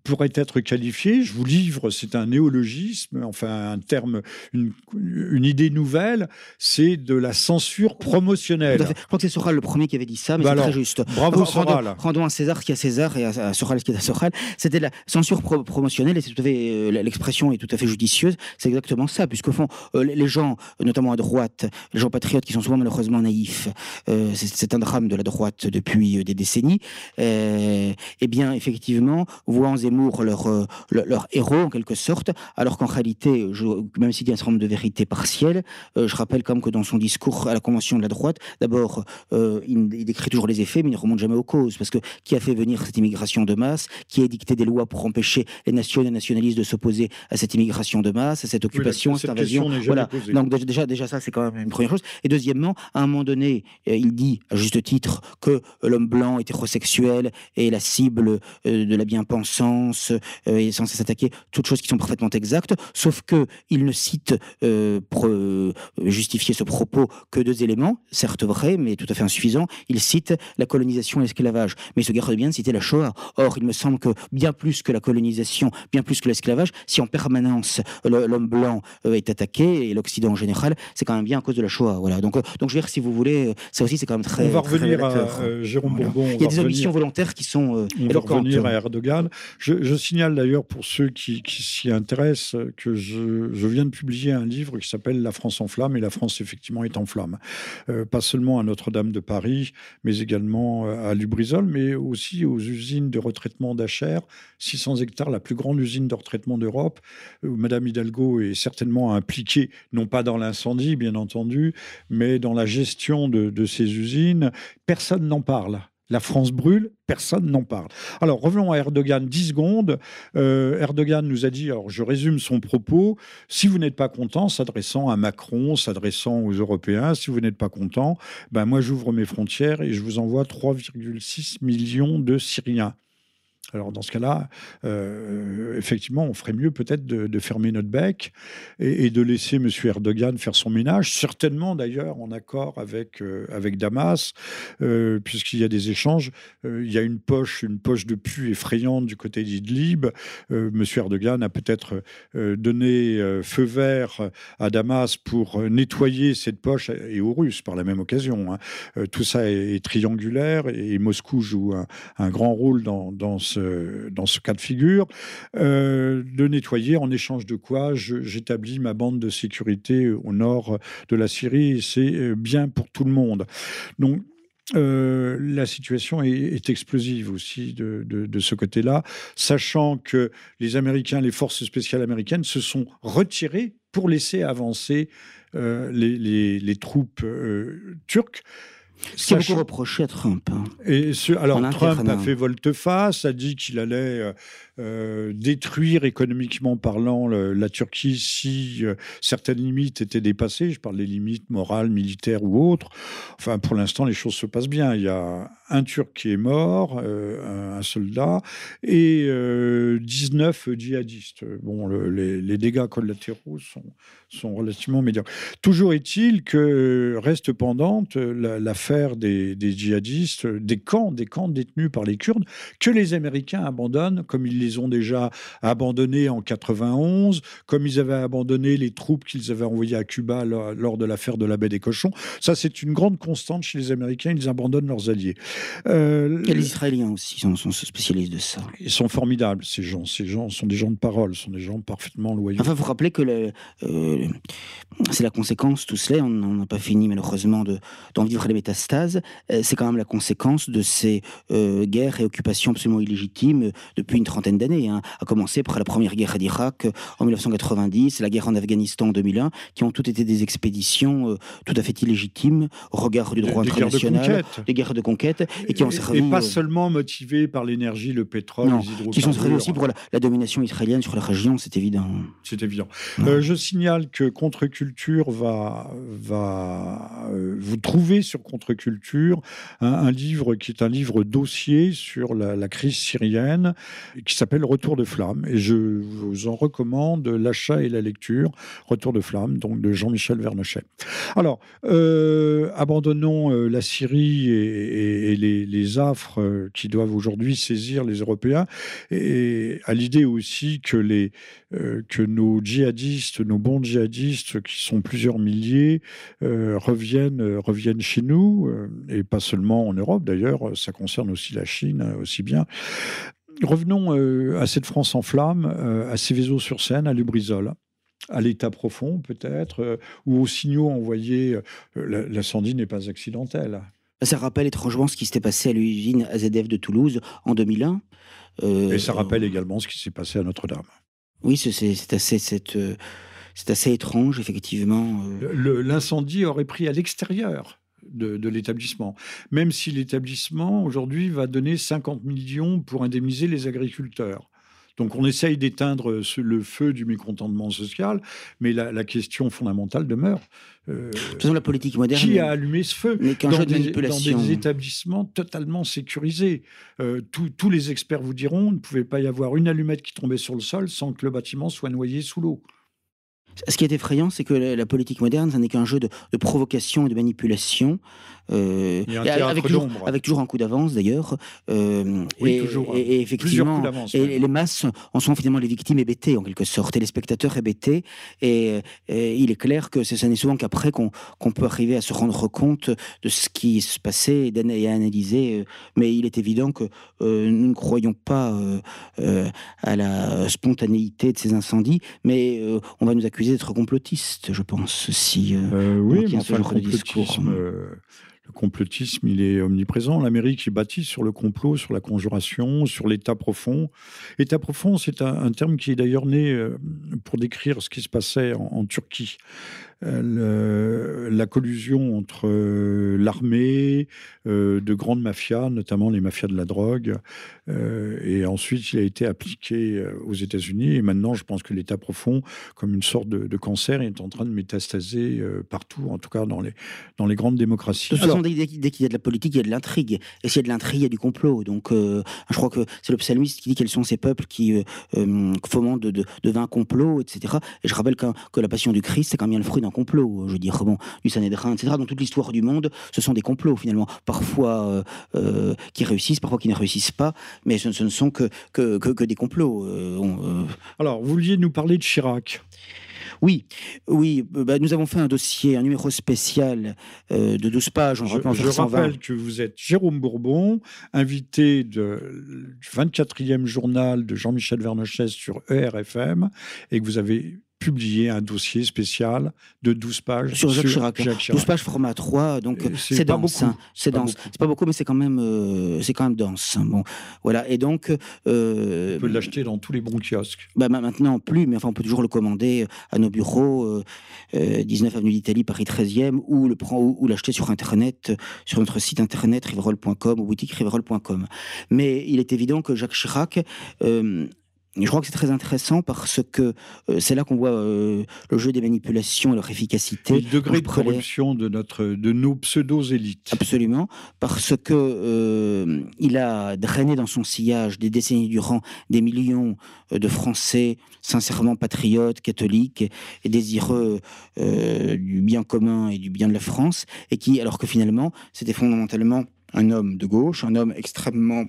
pourrait être qualifié, je vous livre, c'est un néologisme, enfin un terme, une, une idée nouvelle, c'est de la censure promotionnelle. Je crois que c'est Soral le premier qui avait dit ça, mais bah c'est très juste. Bravo Soral. Rendons, à César ce qui à César et à, Soral ce qui est à Soral. C'était la censure promotionnelle et c'est tout à fait euh, l'expression est tout à fait judicieuse. C'est exactement ça, puisqu'au fond, euh, les gens, notamment à droite, les gens patriotes qui sont souvent malheureusement naïfs, euh, c'est un drame de la droite depuis des décennies. eh bien, effectivement, voient en euh, leur, leur, héros en quelque sorte, alors qu'en réalité, je, même s'il y a un certain nombre de vérités partielles, euh, je rappelle comme que dans son discours à la Convention de la droite, d'abord, euh, il, décrit toujours les effets, mais il ne remonte jamais aux causes, parce que qui a fait venir cette immigration de masse, qui a édicté des lois pour empêcher les nations et les nationalistes de s'opposer à cette immigration de masse, à cette occupation, à cette invasion. Voilà. Donc déjà, déjà ça, c'est quand même une première chose. Et deuxièmement, à un moment donné, il dit à juste titre que l'homme blanc hétérosexuel est la cible de la bien-pensance euh, est censé s'attaquer toutes choses qui sont parfaitement exactes, sauf que il ne cite euh, pour euh, justifier ce propos que deux éléments, certes vrais, mais tout à fait insuffisants. Il cite la colonisation et l'esclavage, mais il se garde bien de citer la Shoah. Or, il me semble que bien plus que la colonisation, bien plus que l'esclavage, si en permanence l'homme blanc est attaqué et l'Occident en général, c'est quand même bien à cause de la Shoah. Voilà. Donc, donc je veux dire, si vous voulez, ça aussi c'est quand même très. On va revenir à Jérôme Bourbon. Il y a des omissions volontaires qui sont. on va revenir à Erdogan. Je, je signale d'ailleurs pour ceux qui, s'y intéressent que je, viens de publier un livre qui s'appelle La France en flamme et la France effectivement est en flamme. Euh, pas seulement à Notre-Dame de Paris, mais également euh, à Lubrizol, mais aussi aux usines de retraitement d'Acher, 600 hectares, la plus grande usine de retraitement d'Europe, Madame Hidalgo est certainement impliquée, non pas dans l'incendie bien entendu, mais dans la gestion de ces usines. Personne n'en parle. La France brûle, personne n'en parle. Alors revenons à Erdogan 10 secondes. Euh, Erdogan nous a dit, alors je résume son propos, si vous n'êtes pas content, s'adressant à Macron, s'adressant aux Européens, si vous n'êtes pas content, ben moi j'ouvre mes frontières et je vous envoie 3,6 millions de Syriens. Alors dans ce cas-là, euh, effectivement, on ferait mieux peut-être de, fermer notre bec et, de laisser M. Erdogan faire son ménage, certainement d'ailleurs en accord avec, euh, avec Damas, euh, puisqu'il y a des échanges. il y a une poche, une poche de pu effrayante du côté d'Idlib. M. Erdogan a peut-être donné feu vert à Damas pour nettoyer cette poche et aux Russes par la même occasion. Hein. tout ça est, triangulaire et, Moscou joue un, grand rôle dans, dans ce dans ce cas de figure, euh, de nettoyer en échange de quoi j'établis ma bande de sécurité au nord de la Syrie et c'est euh, bien pour tout le monde. Donc, euh, la situation est, explosive aussi de, ce côté-là, sachant que les Américains, les forces spéciales américaines se sont retirées pour laisser avancer les, troupes turques. Ce qui beaucoup reproché à Trump. Hein. Et alors, Trump a fait volte-face, a dit qu'il allait euh, euh, détruire économiquement parlant la Turquie si euh, certaines limites étaient dépassées. Je parle des limites morales, militaires ou autres. Enfin, pour l'instant, les choses se passent bien. Il y a un Turc qui est mort, un, soldat, et 19 djihadistes. Bon, les, dégâts collatéraux sont, sont relativement médiocres. Toujours est-il que reste pendante l'affaire des, djihadistes, des camps, des camps détenus par les Kurdes, que les Américains abandonnent, comme ils les ont déjà abandonnés en 91, comme ils avaient abandonné les troupes qu'ils avaient envoyées à Cuba lors, de l'affaire de la baie des cochons. Ça, c'est une grande constante chez les Américains, ils abandonnent leurs alliés. Euh, Et les Israéliens aussi sont, sont, spécialistes de ça. Ils sont formidables, ces gens. Ces gens sont des gens de parole, sont des gens parfaitement loyaux. Enfin, vous rappelez que le, euh, c'est la conséquence, tout cela, on n'a pas fini malheureusement d'en vivre les métastases, euh, c'est quand même la conséquence de ces guerres et occupations absolument illégitimes depuis une trentaine vingtaine d'années, hein, à commencer par la première guerre d'Irak en 1990, la guerre en Afghanistan en 2001, qui ont toutes été des expéditions tout à fait illégitimes au regard du droit international, des guerres de conquête, et qui ont servi... Et pas seulement motivées par l'énergie, le pétrole, les hydrocarbures. qui sont servis aussi pour la, domination israélienne sur la région, c'est évident. C'est évident. je signale que Contre-Culture va, va vous trouver sur Contre-Culture un, livre qui est un livre dossier sur la, crise syrienne qui s'appelle Retour de flamme. Et je vous en recommande l'achat et la lecture. Retour de flamme, donc de Jean-Michel Vernochet. Alors, euh, abandonnons euh, la Syrie et, les, affres euh, qui doivent aujourd'hui saisir les Européens et à l'idée aussi que, les, que nos djihadistes, nos bons djihadistes, qui sont plusieurs milliers, reviennent, reviennent chez nous, et pas seulement en Europe d'ailleurs, ça concerne aussi la Chine aussi bien. Revenons euh, à cette France en flammes, euh, à Céveso-sur-Seine, à Lubrizol à l'état profond peut-être, euh, ou aux signaux envoyés, l'incendie n'est pas accidentel. Ça rappelle étrangement ce qui s'était passé à l'usine AZF de Toulouse en 2001. Et ça rappelle également ce qui s'est passé à Notre-Dame. Oui, c'est assez, c'est assez étrange, effectivement. L'incendie aurait pris à l'extérieur de, l'établissement. Même si l'établissement, aujourd'hui, va donner 50 millions pour indemniser les agriculteurs. Donc on essaye d'éteindre le feu du mécontentement social, mais la, question fondamentale demeure. Euh, la politique moderne. Qui a allumé ce feu dans, des, dans, des, établissements totalement sécurisés euh, Tous les experts vous diront, il ne pouvait pas y avoir une allumette qui tombait sur le sol sans que le bâtiment soit noyé sous l'eau. Ce qui est effrayant, c'est que la, politique moderne, ce n'est qu'un jeu de, provocation et de manipulation, euh, avec, toujours, un coup d'avance d'ailleurs. Euh, oui, et, toujours. Et, effectivement, et, les masses en sont finalement les victimes hébétées en quelque sorte, et les spectateurs hébétés. Et, il est clair que ce n'est souvent qu'après qu'on peut arriver à se rendre compte de ce qui se passait et à analyser. Mais il est évident que euh, nous ne croyons pas à la spontanéité de ces incendies, mais on va nous accuser d'être complotiste, je pense, si oui, mais enfin, le complotisme, euh, le complotisme, il est omniprésent. L'Amérique est bâtie sur le complot, sur la conjuration, sur l'état profond. État profond, c'est un, terme qui est d'ailleurs né euh, pour décrire ce qui se passait en Turquie. Euh, la collusion entre euh, l'armée, euh, de grandes mafias, notamment les mafias de la drogue, et ensuite il a été appliqué aux États-Unis. Et maintenant, je pense que l'État profond, comme une sorte de, cancer, est en train de métastaser partout, en tout cas dans les, dans les grandes démocraties. De toute façon, dès, qu'il y a de la politique, il y a de l'intrigue. Et s'il y a de l'intrigue, il y a du complot. Donc, je crois que c'est le psalmiste qui dit quels sont ces peuples qui fomentent de, de, de vains complots, etc. Et je rappelle que, que la passion du Christ, c'est quand même le fruit d'un complot, je veux dire, bon, du Sanhédrin, etc. Dans toute l'histoire du monde, ce sont des complots finalement, parfois euh, euh, qui réussissent, parfois qui ne réussissent pas, mais ce, ne sont que, que, que, des complots. Euh, Alors, vous vouliez nous parler de Chirac? Oui, oui, bah, nous avons fait un dossier, un numéro spécial de 12 pages. je, je rappelle que vous êtes Jérôme Bourbon, invité du 24e journal de Jean-Michel Vernochet sur ERFM, et que vous avez publié un dossier spécial de 12 pages sur Jacques, Chirac. 12 pages format 3, donc c'est dense. Hein. c'est dense. C'est pas beaucoup, mais c'est quand même, euh, c'est quand même dense. Hein. Bon, voilà. Et donc, euh, on peut l'acheter dans tous les bons kiosques. Bah, maintenant plus, mais enfin on peut toujours le commander à nos bureaux, 19 euh, avenue d'Italie, Paris 13e, ou le prendre ou, l'acheter sur internet, sur notre site internet riverol.com ou boutique riverol.com. Mais il est évident que Jacques Chirac je crois que c'est très intéressant parce que euh, c'est là qu'on voit euh, le jeu des manipulations et leur efficacité. le degré de corruption de, notre, de nos pseudo-élites. Absolument, parce que euh, il a drainé dans son sillage des décennies durant des millions de Français sincèrement patriotes, catholiques et désireux du bien commun et du bien de la France, et qui, alors que finalement, c'était fondamentalement un homme de gauche, un homme extrêmement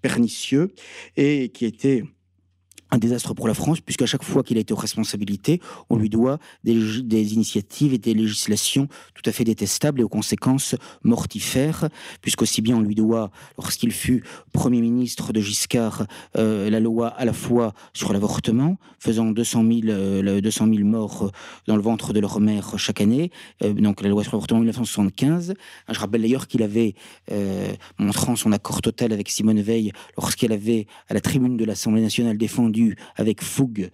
pernicieux et qui était un désastre pour la France, puisqu'à chaque fois qu'il a été aux responsabilités, on lui doit des, initiatives et des législations tout à fait détestables et aux conséquences mortifères, puisqu'aussi bien on lui doit, lorsqu'il fut Premier ministre de Giscard, euh, la loi à la fois sur l'avortement, faisant 200 000, euh, 200 000 morts dans le ventre de leur mère chaque année, euh, donc la loi sur l'avortement en 1975. Je rappelle d'ailleurs qu'il avait, euh, montrant son accord total avec Simone Veil, lorsqu'elle avait, à la tribune de l'Assemblée nationale, défendu avec fougue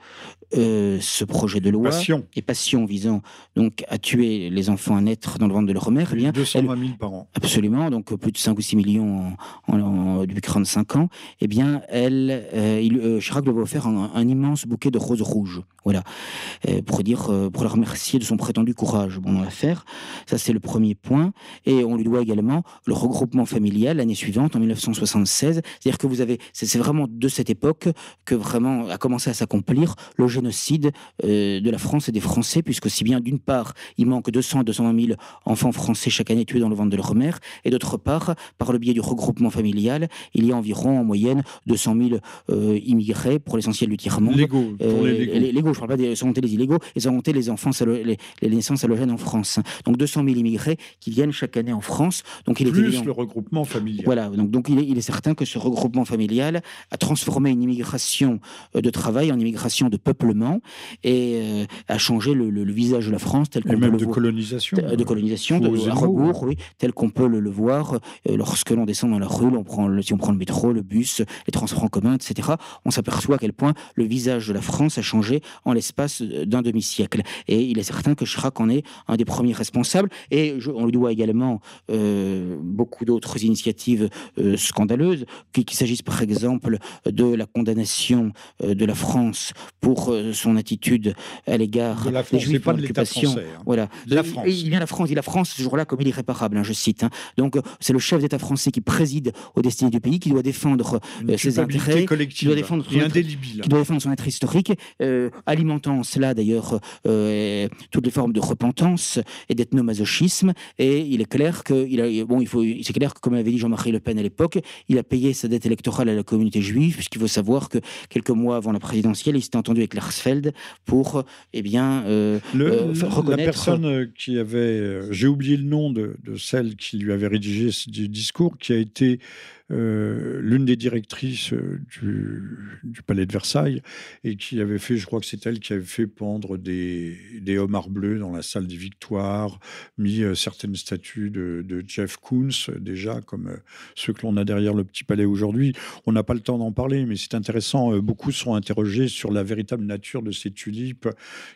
euh, ce projet de loi passion. et passion visant donc à tuer les enfants à naître dans le ventre de leur mère. Eh bien, 220 000 par an. Absolument, donc plus de 5 ou 6 millions en, en, depuis 45 ans. Eh bien, elle, euh, il, euh, Chirac lui a offert un, un, immense bouquet de roses rouges, voilà, euh, pour dire, euh, pour la remercier de son prétendu courage bon, dans l'affaire. Ça, c'est le premier point. Et on lui doit également le regroupement familial l'année suivante, en 1976. C'est-à-dire que vous avez, c'est vraiment de cette époque que vraiment a commencé à s'accomplir le génocide euh, de la France et des Français, puisque si bien d'une part, il manque 200 à 220 000 enfants français chaque année tués dans le ventre de leur mère, et d'autre part, par le biais du regroupement familial, il y a environ en moyenne 200 000 euh, immigrés, pour l'essentiel du tiers-monde. Légaux, pour les légaux. Les, légaux, je ne parle pas des sans compter les illégaux, et sans compter les enfants, les, les naissances halogènes en France. Donc 200 000 immigrés qui viennent chaque année en France. Donc il Plus est le regroupement familial. Voilà, donc, donc il, est, il est certain que ce regroupement familial a transformé une immigration euh, de travail en immigration de peuplement et euh, a changé le, le, le, visage de la France tel qu'on peut le de voir, colonisation. De colonisation, de, à rebours, oui, tel qu'on peut le, le voir euh, lorsque l'on descend dans la rue, on prend le, si on prend le métro, le bus, les transports en commun, etc. On s'aperçoit à quel point le visage de la France a changé en l'espace d'un demi-siècle. Et il est certain que Chirac en est un des premiers responsables. Et je, on lui doit également euh, beaucoup d'autres initiatives euh, scandaleuses, qu'il qu s'agisse par exemple de la condamnation euh, de la France pour euh, son attitude à l'égard des Juifs en occupation. Hein. Voilà. De la France. Il vient la France, dit la France ce jour-là comme irréparable, hein, je cite. Hein. Donc c'est le chef d'État français qui préside aux destinées du pays, qui doit défendre ses intérêts, qui doit défendre son, qui doit défendre son être historique, euh, alimentant cela d'ailleurs euh, toutes les formes de repentance et d'ethnomasochisme. Et il est clair que, il a, bon, il faut, c'est clair que, comme avait dit Jean-Marie Le Pen à l'époque, il a payé sa dette électorale à la communauté juive, puisqu'il faut savoir que quelques mois avant la présidentielle, il s'était entendu avec Larsfeld pour, eh bien, euh, le, euh, reconnaître... La personne qui avait, euh, j'ai oublié le nom de, de, celle qui lui avait rédigé ce discours, qui a été euh, l'une des directrices euh, du, palais de Versailles et qui avait fait, je crois que c'est elle qui avait fait pendre des, homards bleus dans la salle des victoires, mis euh, certaines statues de, Jeff Koons, déjà comme ceux que l'on a derrière le petit palais aujourd'hui. On n'a pas le temps d'en parler, mais c'est intéressant. beaucoup sont interrogés sur la véritable nature de ces tulipes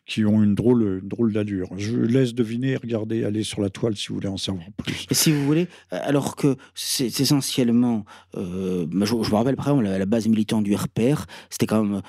qui ont une drôle, une drôle d'allure. Je laisse deviner, regarder, aller sur la toile si vous voulez en savoir plus. Si vous voulez, alors que c'est essentiellement euh, je, me rappelle, par la, la base militante du RPR, c'était quand même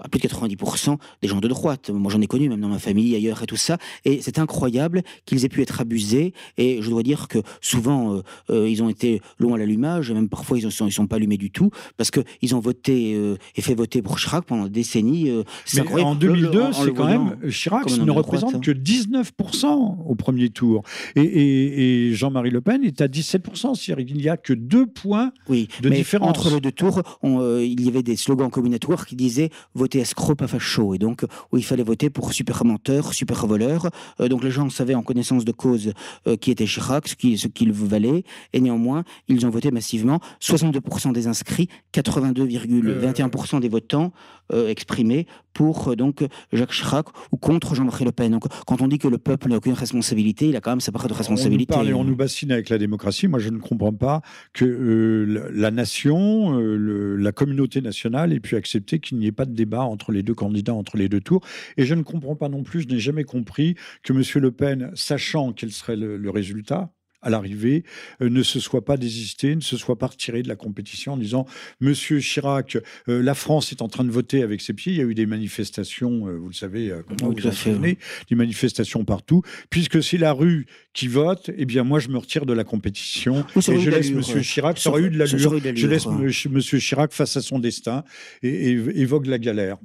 à plus de 90% des gens de droite. Moi, j'en ai connu, même dans ma famille, ailleurs et tout ça. Et c'est incroyable qu'ils aient pu être abusés. Et je dois dire que souvent, euh, euh, ils ont été loin à l'allumage, et même parfois, ils ne sont, ils sont pas allumés du tout, parce qu'ils ont voté euh, et fait voter pour Chirac pendant des décennies. Mais en 2002, c'est quand même, Chirac ne représente droite, que 19% au premier tour. Et, et, et Jean-Marie Le Pen est à 17%. C'est-à-dire qu'il n'y a que deux points oui, de mais différence. Entre les deux tours, on, il y avait des slogans combinatoires qui disaient voter escroc, pas facho, et donc où il fallait voter pour super menteur, super voleur. Euh, donc les gens savaient en connaissance de cause euh, qui était Chirac, ce qu'il qu valait, et néanmoins ils ont voté massivement. 62% des inscrits, 82,21% des votants euh, exprimés pour euh, donc Jacques Chirac ou contre Jean-Marie Le Pen. Donc quand on dit que le peuple n'a aucune responsabilité, il a quand même sa part de responsabilité. On nous, on nous bassine avec la démocratie. Moi, je ne comprends pas que euh, la nation, euh, la communauté nationale ait pu accepter qu'il n'y ait pas de débat entre les deux candidats, entre les deux tours. Et je ne comprends pas non plus, je n'ai jamais compris que M. Le Pen, sachant quel serait le résultat, à l'arrivée, euh, ne se soit pas désisté, ne se soit pas retiré de la compétition en disant Monsieur Chirac, euh, la France est en train de voter avec ses pieds. Il y a eu des manifestations, euh, vous le savez, comment oui, vous en souvenez, des manifestations partout. Puisque c'est la rue qui vote, eh bien moi je me retire de la compétition oui, et je laisse Monsieur Chirac. Ça aurait eu de l'allure. je laisse Monsieur Chirac face à son destin et, et évoque la galère.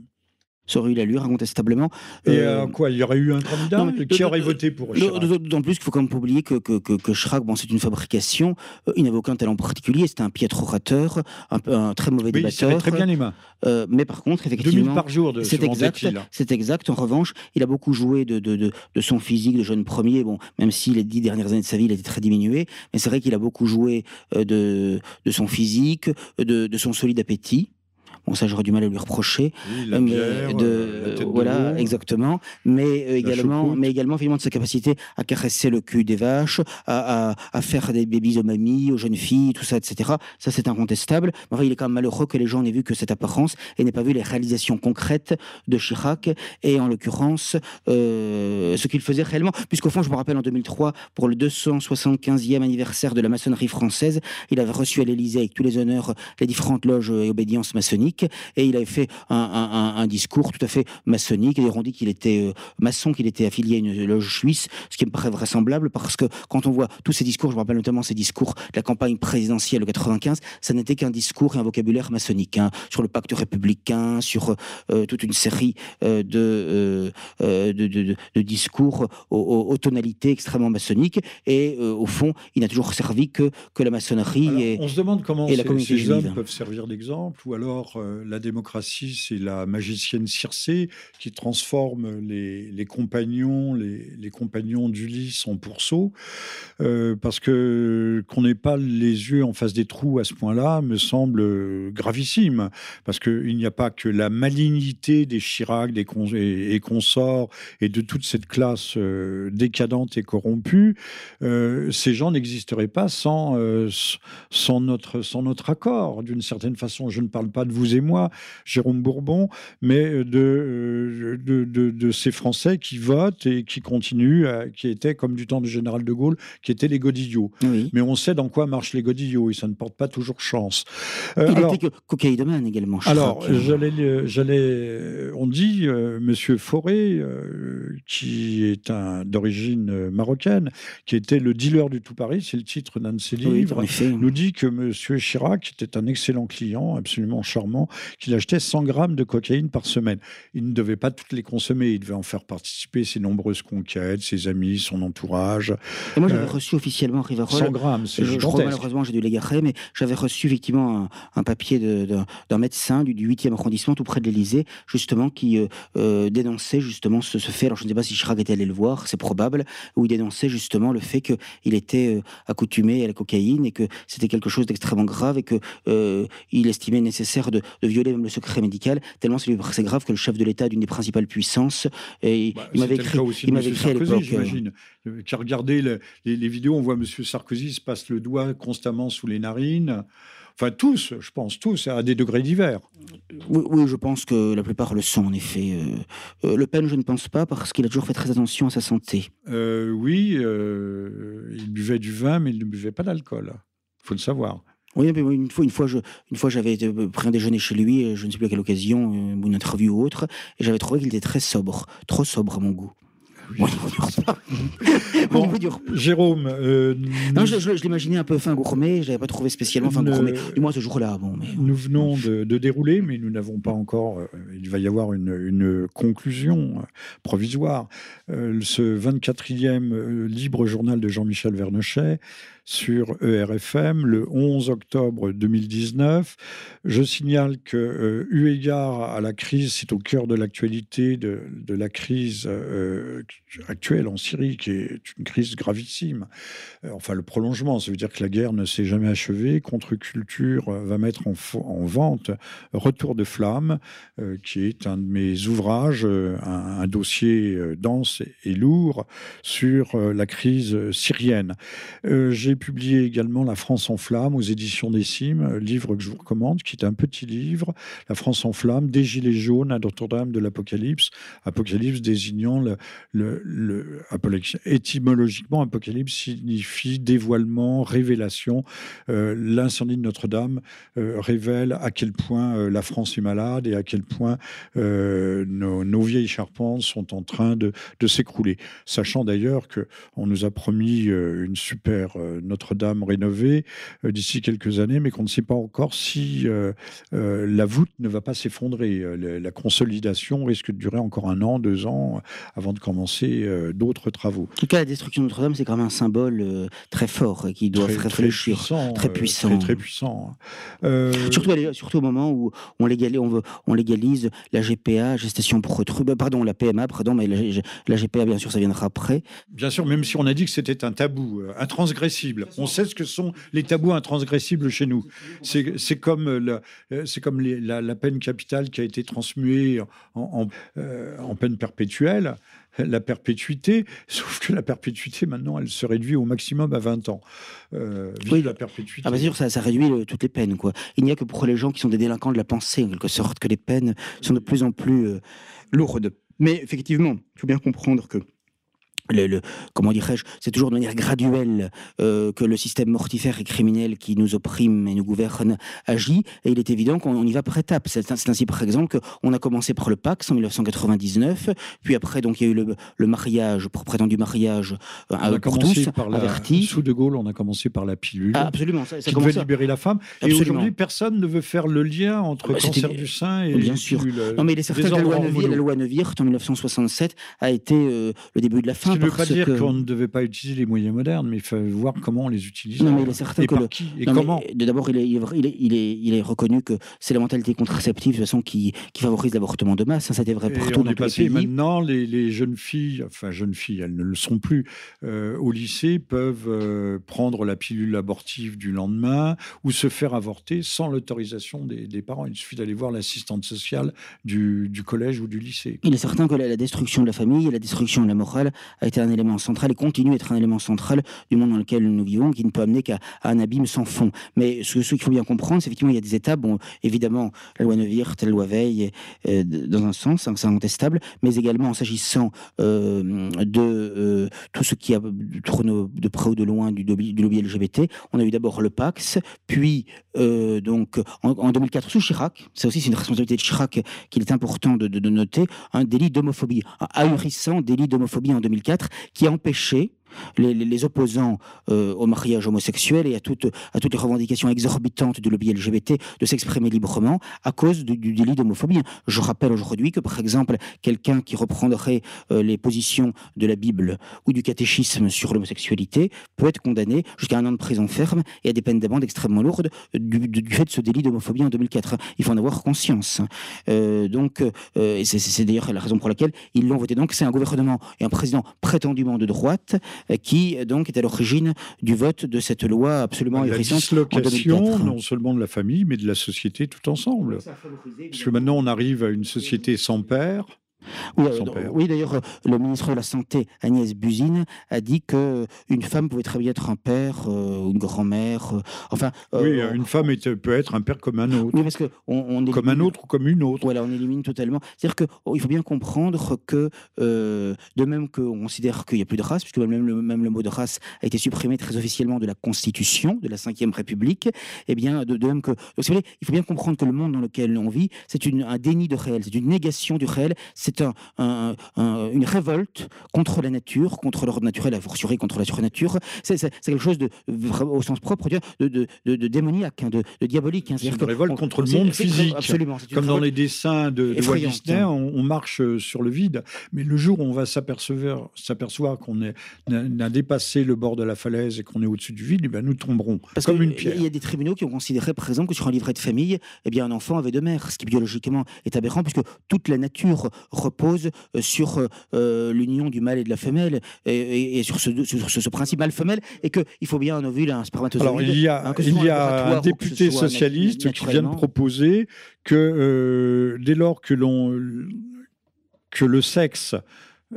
Ça aurait eu l'allure, incontestablement. Et euh, quoi, il y aurait eu un candidat Qui aurait voté pour Chirac? D'autant plus qu'il faut quand même pas oublier que, que, que, Chirac, bon, c'est une fabrication, il n'avait aucun talent particulier, c'était un piètre orateur, un, un très mauvais débatteur. Il très bien les mains. mais par contre, effectivement... 2000 par jour, de, c'est exact, c'est exact. En revanche, il a beaucoup joué de, de, de, de son physique de jeune premier, bon, même si les dix dernières années de sa vie, il était très diminué, mais c'est vrai qu'il a beaucoup joué de, de son physique, de, de son solide appétit. Bon, ça, j'aurais du mal à lui reprocher. mais de, euh, voilà, exactement. Mais euh, également, mais également, évidemment, de sa capacité à caresser le cul des vaches, à, à, faire des bébés aux mamies, aux jeunes filles, tout ça, etc. Ça, c'est incontestable. Mais enfin, il est quand même malheureux que les gens n'aient vu que cette apparence et n'aient pas vu les réalisations concrètes de Chirac et en l'occurrence euh, ce qu'il faisait réellement. Puisqu'au fond, je me rappelle en 2003, pour le 275e anniversaire de la maçonnerie française, il avait reçu à l'Élysée avec tous les honneurs les différentes loges et obédiences maçonniques et il avait fait un, discours tout à fait maçonnique. Et on dit qu'il était euh, maçon, qu'il était affilié à une loge suisse, ce qui me paraît vraisemblable parce que quand on voit tous ces discours, je me rappelle notamment ces discours de la campagne présidentielle de 95, ça n'était qu'un discours et un vocabulaire maçonnique hein, sur le pacte républicain, sur euh, toute une série euh, de, de, discours aux, tonalités extrêmement maçonniques. Et au fond, il n'a toujours servi que, que la maçonnerie. et, on se demande comment et la ces hommes peuvent servir d'exemple, ou alors euh, la démocratie, c'est la magicienne Circé qui transforme les, compagnons, les, compagnons d'Ulysse en pourceaux. Euh, parce que qu'on n'ait pas les yeux en face des trous à ce point-là me semble gravissime. Parce qu'il n'y a pas que la malignité des Chirac des et, consorts et de toute cette classe euh, décadente et corrompue. ces gens n'existeraient pas sans notre accord. D'une certaine façon, je ne parle pas de vous et moi, Jérôme Bourbon, mais euh, de, de, ces Français qui votent et qui continuent, qui étaient, comme du temps du général de Gaulle, qui étaient les godillots. Mais on sait dans quoi marchent les godillots et ça ne porte pas toujours chance. Euh, Il était cocaïnomane également. alors, j'allais, j'allais, on dit, euh, Monsieur Forêt, qui est un, d'origine marocaine, qui était le dealer du tout Paris, c'est le titre d'un de ses livres, nous dit que Monsieur Chirac était un excellent client, absolument charmant, qu'il achetait 100 grammes de cocaïne par semaine. Il ne devait pas toutes les consommer, il devait en faire participer ses nombreuses conquêtes, ses amis, son entourage. Et moi, j'avais euh, reçu officiellement Rivarol. 100 grammes, c'est je, crois, malheureusement, j'ai dû l'égarer, mais j'avais reçu effectivement un, papier d'un médecin du, 8e arrondissement, tout près de l'Élysée, justement, qui euh, euh, dénonçait justement ce, fait. Alors, je ne sais pas si Chirac était allé le voir, c'est probable, où il dénonçait justement le fait qu'il était accoutumé à la cocaïne et que c'était quelque chose d'extrêmement grave et qu'il estimait nécessaire de, de violer même le secret médical, tellement c'est grave que le chef de l'État d'une des principales puissances, et bah, il m'avait écrit, il m'avait écrit à l'époque. J'imagine. Euh, qui a regardé les, vidéos, on voit M. Sarkozy se passe le doigt constamment sous les narines. Enfin, tous, je pense, tous, à des degrés divers. Oui, je pense que la plupart le sont, en effet. Euh, euh, le Pen, je ne pense pas, parce qu'il a toujours fait très attention à sa santé. oui, il buvait du vin, mais il ne buvait pas d'alcool. Il faut le savoir. Oui, mais une fois, une fois, je, une fois, j'avais pris un déjeuner chez lui, je ne sais plus à quelle occasion, une interview ou autre, et j'avais trouvé qu'il était très sobre, trop sobre à mon goût. Jérôme. Euh, non, je, l'imaginais un peu fin gourmet, je l'avais pas trouvé spécialement fin gourmet. Du moins ce jour-là. Bon, mais... Nous venons de, dérouler, mais nous n'avons pas encore. Euh, il va y avoir une, conclusion euh, provisoire. ce 24e libre journal de Jean-Michel Vernochet sur ERFM le 11 octobre 2019. Je signale que, euh, eu égard à la crise, c'est au cœur de l'actualité de, la crise euh, actuelle en Syrie, qui est une crise gravissime. Euh, enfin, le prolongement, ça veut dire que la guerre ne s'est jamais achevée. Contre-culture va mettre en, en, vente Retour de flamme, qui est un de mes ouvrages, un, dossier dense et, lourd sur la crise syrienne. J'ai publié également La France en flammes aux éditions des Cimes, livre que je vous recommande, qui est un petit livre, La France en flammes, des Gilets jaunes à Notre-Dame de l'Apocalypse. Apocalypse désignant le, le, étymologiquement, Apocalypse signifie dévoilement, révélation. Euh, l'incendie de Notre-Dame euh, révèle à quel point euh, la France est malade et à quel point nos, vieilles charpentes sont en train de, de s'écrouler. Sachant d'ailleurs que on nous a promis une super Notre-Dame rénovée d'ici quelques années, mais qu'on ne sait pas encore si la voûte ne va pas s'effondrer. La, consolidation risque de durer encore un an, deux ans, avant de commencer d'autres travaux. En tout cas, la destruction de Notre-Dame, c'est quand même un symbole très fort qui doit réfléchir. Très puissant. Très puissant. Surtout, surtout au moment où on légalise, on veut, on légalise la GPA, gestation pour autrui, bah, pardon, la PMA, pardon, mais la, GPA, bien sûr, ça viendra après. Bien sûr, même si on a dit que c'était un tabou euh, On sait ce que sont les tabous intransgressibles chez nous. C'est comme, euh, comme la, peine capitale qui a été transmuée en, euh, en peine perpétuelle la perpétuité, sauf que la perpétuité, maintenant, elle se réduit au maximum à 20 ans. Euh, oui, la perpétuité. Ah, bien sûr, ça, ça réduit toutes les peines. Quoi. Il n'y a que pour les gens qui sont des délinquants de la pensée, en quelque sorte, que les peines sont de plus en plus euh, lourdes. Mais effectivement, il faut bien comprendre que le, comment dirais-je, c'est toujours de manière graduelle euh, que le système mortifère et criminel qui nous opprime et nous gouverne agit, et il est évident qu'on y va par étapes. C'est ainsi, par exemple, qu'on a commencé par le Pax en 1999, puis après, donc, il y a eu le, mariage, pour prétendu mariage, euh, on a commencé par la, Sous De Gaulle, on a commencé par la pilule. Ah, absolument. Ça, qui devait libérer la femme. Et aujourd'hui, personne ne veut faire le lien entre le cancer du sein et bien sûr. Non, mais il est certain que la loi, la loi en 1967 a été euh, le début de la fin ne veut pas dire qu'on ne devait pas utiliser les moyens modernes, mais il faut voir comment on les utilise. Non, mais il est certain et que par qui et comment. D'abord, il est, il, est, il, est, reconnu que c'est la mentalité contraceptive de façon qui, qui favorise l'avortement de masse. Ça, c'était vrai pour tout dans tous les pays. Maintenant, les, les, jeunes filles, enfin jeunes filles, elles ne le sont plus, euh, au lycée peuvent euh, prendre la pilule abortive du lendemain ou se faire avorter sans l'autorisation des, des, parents. Il suffit d'aller voir l'assistante sociale du, du, collège ou du lycée. Il est certain que la, la destruction de la famille et la destruction de la morale a été un élément central et continue d'être un élément central du monde dans lequel nous vivons, qui ne peut amener qu'à un abîme sans fond. Mais ce, qu'il faut bien comprendre, c'est effectivement il y a des étapes. Bon, évidemment, la loi Neuwirth, la loi Veil, euh, dans un sens, hein, c'est incontestable, mais également en s'agissant euh, de euh, tout ce qui a de près ou de loin du lobby, LGBT. On a eu d'abord le Pax, puis donc en, 2004 sous Chirac. C'est aussi une responsabilité de Chirac qu'il est important de, de noter un délit d'homophobie, un ahurissant délit d'homophobie en 2004 qui a les, opposants euh, au mariage homosexuel et à toutes, les revendications exorbitantes du lobby LGBT de s'exprimer librement à cause du, délit d'homophobie. Je rappelle aujourd'hui que, par exemple, quelqu'un qui reprendrait euh, les positions de la Bible ou du catéchisme sur l'homosexualité peut être condamné jusqu'à un an de prison ferme et à des peines d'amende extrêmement lourdes du, fait de ce délit d'homophobie en 2004. Il faut en avoir conscience. Euh, donc, c'est d'ailleurs la raison pour laquelle ils l'ont voté. Donc, c'est un gouvernement et un président prétendument de droite qui donc est à l'origine du vote de cette loi absolument La dislocation, non seulement de la famille, mais de la société tout ensemble. Parce que maintenant, on arrive à une société sans père, oui, d'ailleurs, euh, le ministre de la Santé, Agnès Buzine, a dit que une femme pouvait très bien être un père, euh, une grand-mère. Euh, enfin. oui, une femme peut être un père comme un autre. Oui, parce que on, comme un autre ou comme une autre. Voilà, on élimine totalement. C'est-à-dire qu'il oh, faut bien comprendre que, de même qu'on considère qu'il n'y a plus de race, puisque même le, même le mot de race a été supprimé très officiellement de la Constitution de la Ve République, eh bien, de, même que. il faut bien comprendre que le monde dans lequel on vit, c'est un déni de réel, c'est une négation du réel, c'est une révolte contre la nature, contre l'ordre naturel, à fortiori contre la surnature. C'est quelque chose de, au sens propre de, de, de démoniaque, hein, de, diabolique. Hein. C'est une révolte contre le monde physique. Absolument. Comme dans les dessins de, Walt Disney, hein. on, marche euh, sur le vide. Mais le jour où on va s'apercevoir qu'on a dépassé le bord de la falaise et qu'on est au-dessus du vide, eh ben nous tomberons Parce comme une pierre. Il y a des tribunaux qui ont considéré, par exemple, que sur un livret de famille, eh bien, un enfant avait deux mères, ce qui biologiquement est aberrant, puisque toute la nature repose euh, sur euh, euh, l'union du mâle et de la femelle et, sur, ce, ce, principe mâle-femelle et qu'il faut bien un ovule, un spermatozoïde. Alors il y a, hein, il y a un député socialiste qui vient de proposer que dès lors que l'on que le sexe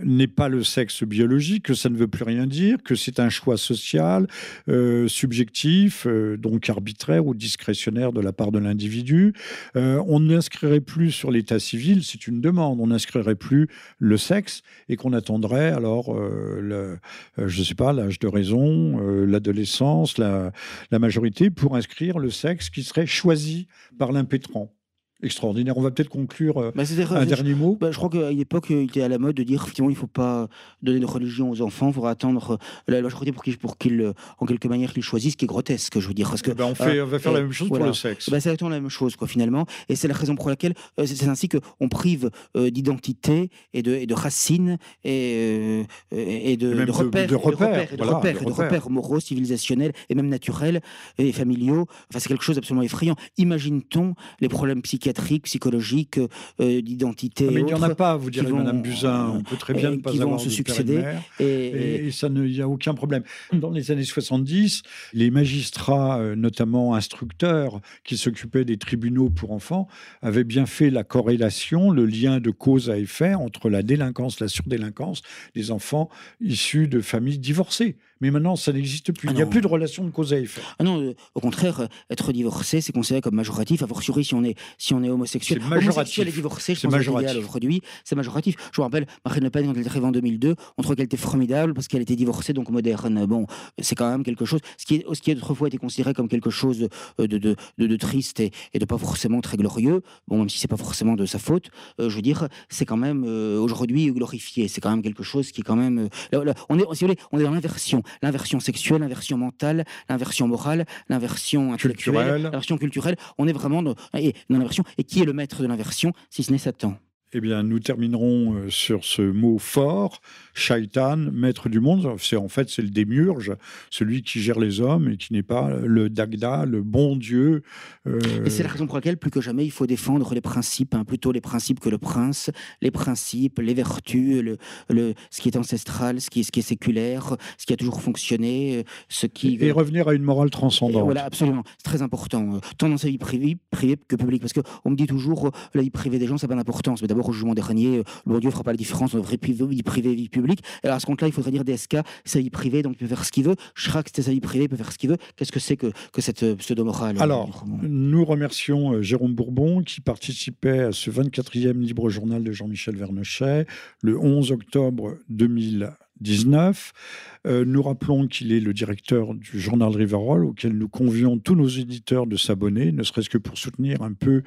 n'est pas le sexe biologique, que ça ne veut plus rien dire, que c'est un choix social, euh, subjectif, euh, donc arbitraire ou discrétionnaire de la part de l'individu. Euh, on n'inscrirait plus sur l'état civil, c'est une demande, on n'inscrirait plus le sexe et qu'on attendrait alors, le, je ne sais pas, l'âge de raison, l'adolescence, la, la majorité pour inscrire le sexe qui serait choisi par l'impétrant extraordinaire. On va peut-être conclure euh, bah, un dernier mot. Bah, je crois qu'à une époque, il était à la mode de dire effectivement, il ne faut pas donner de religion aux enfants, il faudra attendre la majorité pour qu'ils, pour qu'ils, en quelque manière, qu'ils choisissent, ce qui est grotesque, je veux dire. Parce que, eh ben, on, fait, on va faire la même chose pour le sexe. Bah, c'est exactement la même chose, quoi, finalement. Et c'est la raison pour laquelle c'est, ainsi qu'on prive d'identité et de, et de racines et, et de, de, repères, de, repères, de repères, moraux, civilisationnels et même naturels et familiaux. Enfin, c'est quelque chose d'absolument effrayant. Imagine-t-on les problèmes psychiatriques, psychologiques, euh, d'identité. Ah, mais il n'y en a pas, vous direz, Madame Buzyn. On peut très bien ne pas avoir se succéder. Et, et, ça, il n'y a aucun problème. Dans les années 70, les magistrats, euh, notamment instructeurs, qui s'occupaient des tribunaux pour enfants, avaient bien fait la corrélation, le lien de cause à effet entre la délinquance, la surdélinquance des enfants issus de familles divorcées. Mais maintenant, ça n'existe plus. Ah il n'y a plus de relation de cause à effet. Ah non, euh, au contraire, euh, être divorcé, c'est considéré comme majoratif, a fortiori si on est, si on est homosexuel. C'est majoratif. et divorcé, je pense aujourd'hui, c'est majoratif. Je me rappelle, Marine Le Pen, quand elle est arrivée en 2002, on trouvait qu'elle était formidable parce qu'elle était divorcée, donc moderne. Bon, c'est quand même quelque chose. Ce qui, est, ce qui autrefois été considéré comme quelque chose de, de, de, triste et, et, de pas forcément très glorieux, bon, même si c'est pas forcément de sa faute, euh, je veux dire, c'est quand même aujourd'hui glorifié. C'est quand même quelque chose qui est quand même. on est, si vous voulez, on est dans l'inversion l'inversion sexuelle, l'inversion mentale, l'inversion morale, l'inversion intellectuelle, l'inversion culturelle. On est vraiment dans, et, dans l'inversion. Et qui est le maître de l'inversion, si ce n'est Satan? Eh bien, nous terminerons euh, sur ce mot fort, shaitan, maître du monde. C'est en fait c'est le démiurge, celui qui gère les hommes et qui n'est pas le dagda, le bon Dieu. Euh, et c'est la raison pour laquelle plus que jamais il faut défendre les principes, hein, plutôt les principes que le prince, les principes, les vertus, le, le, ce qui est ancestral, ce qui est, ce qui est séculaire, ce qui a toujours fonctionné, ce qui et, revenir à une morale transcendante. voilà, absolument, c'est très important, euh, tant dans sa vie privée, privée que publique, parce que on me dit toujours la vie privée des gens ça n'a pas d'importance, mais d'abord au jugement dernier, euh, le Dieu ne fera pas la différence entre vie privée et vie publique. Alors à ce compte-là, il faudrait dire DSK, sa vie privée, donc il peut faire ce qu'il veut. Chirac, c'était sa vie privée, il peut faire ce qu'il veut. Qu'est-ce que c'est que, que cette euh, pseudo-morale Alors, nous remercions euh, Jérôme Bourbon qui participait à ce 24e libre journal de Jean-Michel Vernochet le 11 octobre 2019. nous rappelons qu'il est le directeur du journal Rivarol, auquel nous convions tous nos éditeurs de s'abonner, ne serait-ce que pour soutenir un peu.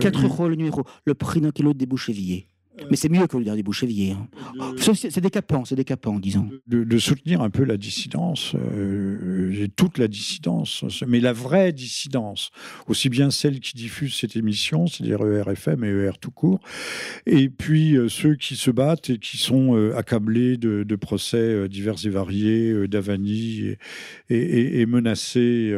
Quatre euros le numéro, le prix d'un kilo de débouchevilliers. Mais c'est mieux que le dernier Bouchevier. Hein. C'est décapant, c'est décapant, disons. De, de, soutenir un peu la dissidence, euh, toute la dissidence, mais la vraie dissidence, aussi bien celle qui diffuse cette émission, c'est-à-dire ERFM et ER tout court, et puis euh, ceux qui se battent et qui sont euh, accablés de, de, procès euh, divers et variés, euh, d'avanie et, et, et, menacés,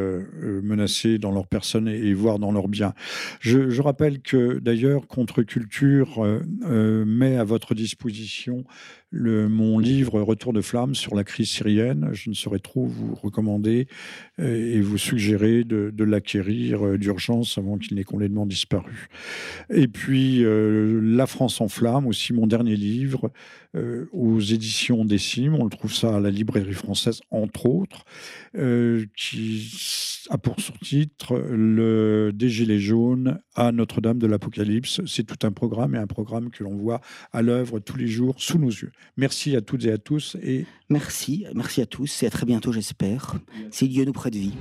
menacés dans leur personne et, voire dans leurs biens. Je, je rappelle que d'ailleurs, contre-culture met à votre disposition le, mon livre Retour de flamme sur la crise syrienne. Je ne saurais trop vous recommander euh, et vous suggérer de, l'acquérir euh, d'urgence avant qu'il n'ait complètement disparu. Et puis euh, La France en flamme, aussi mon dernier livre, aux éditions Décime. On le trouve ça à la librairie française, entre autres, qui a pour sous-titre Le Des Gilets jaunes à Notre-Dame de l'Apocalypse. C'est tout un programme et un programme que l'on voit à l'œuvre tous les jours sous nos yeux. Merci à toutes et à tous. Et... Merci, merci à tous et à très bientôt, j'espère, si Dieu nous prête vie.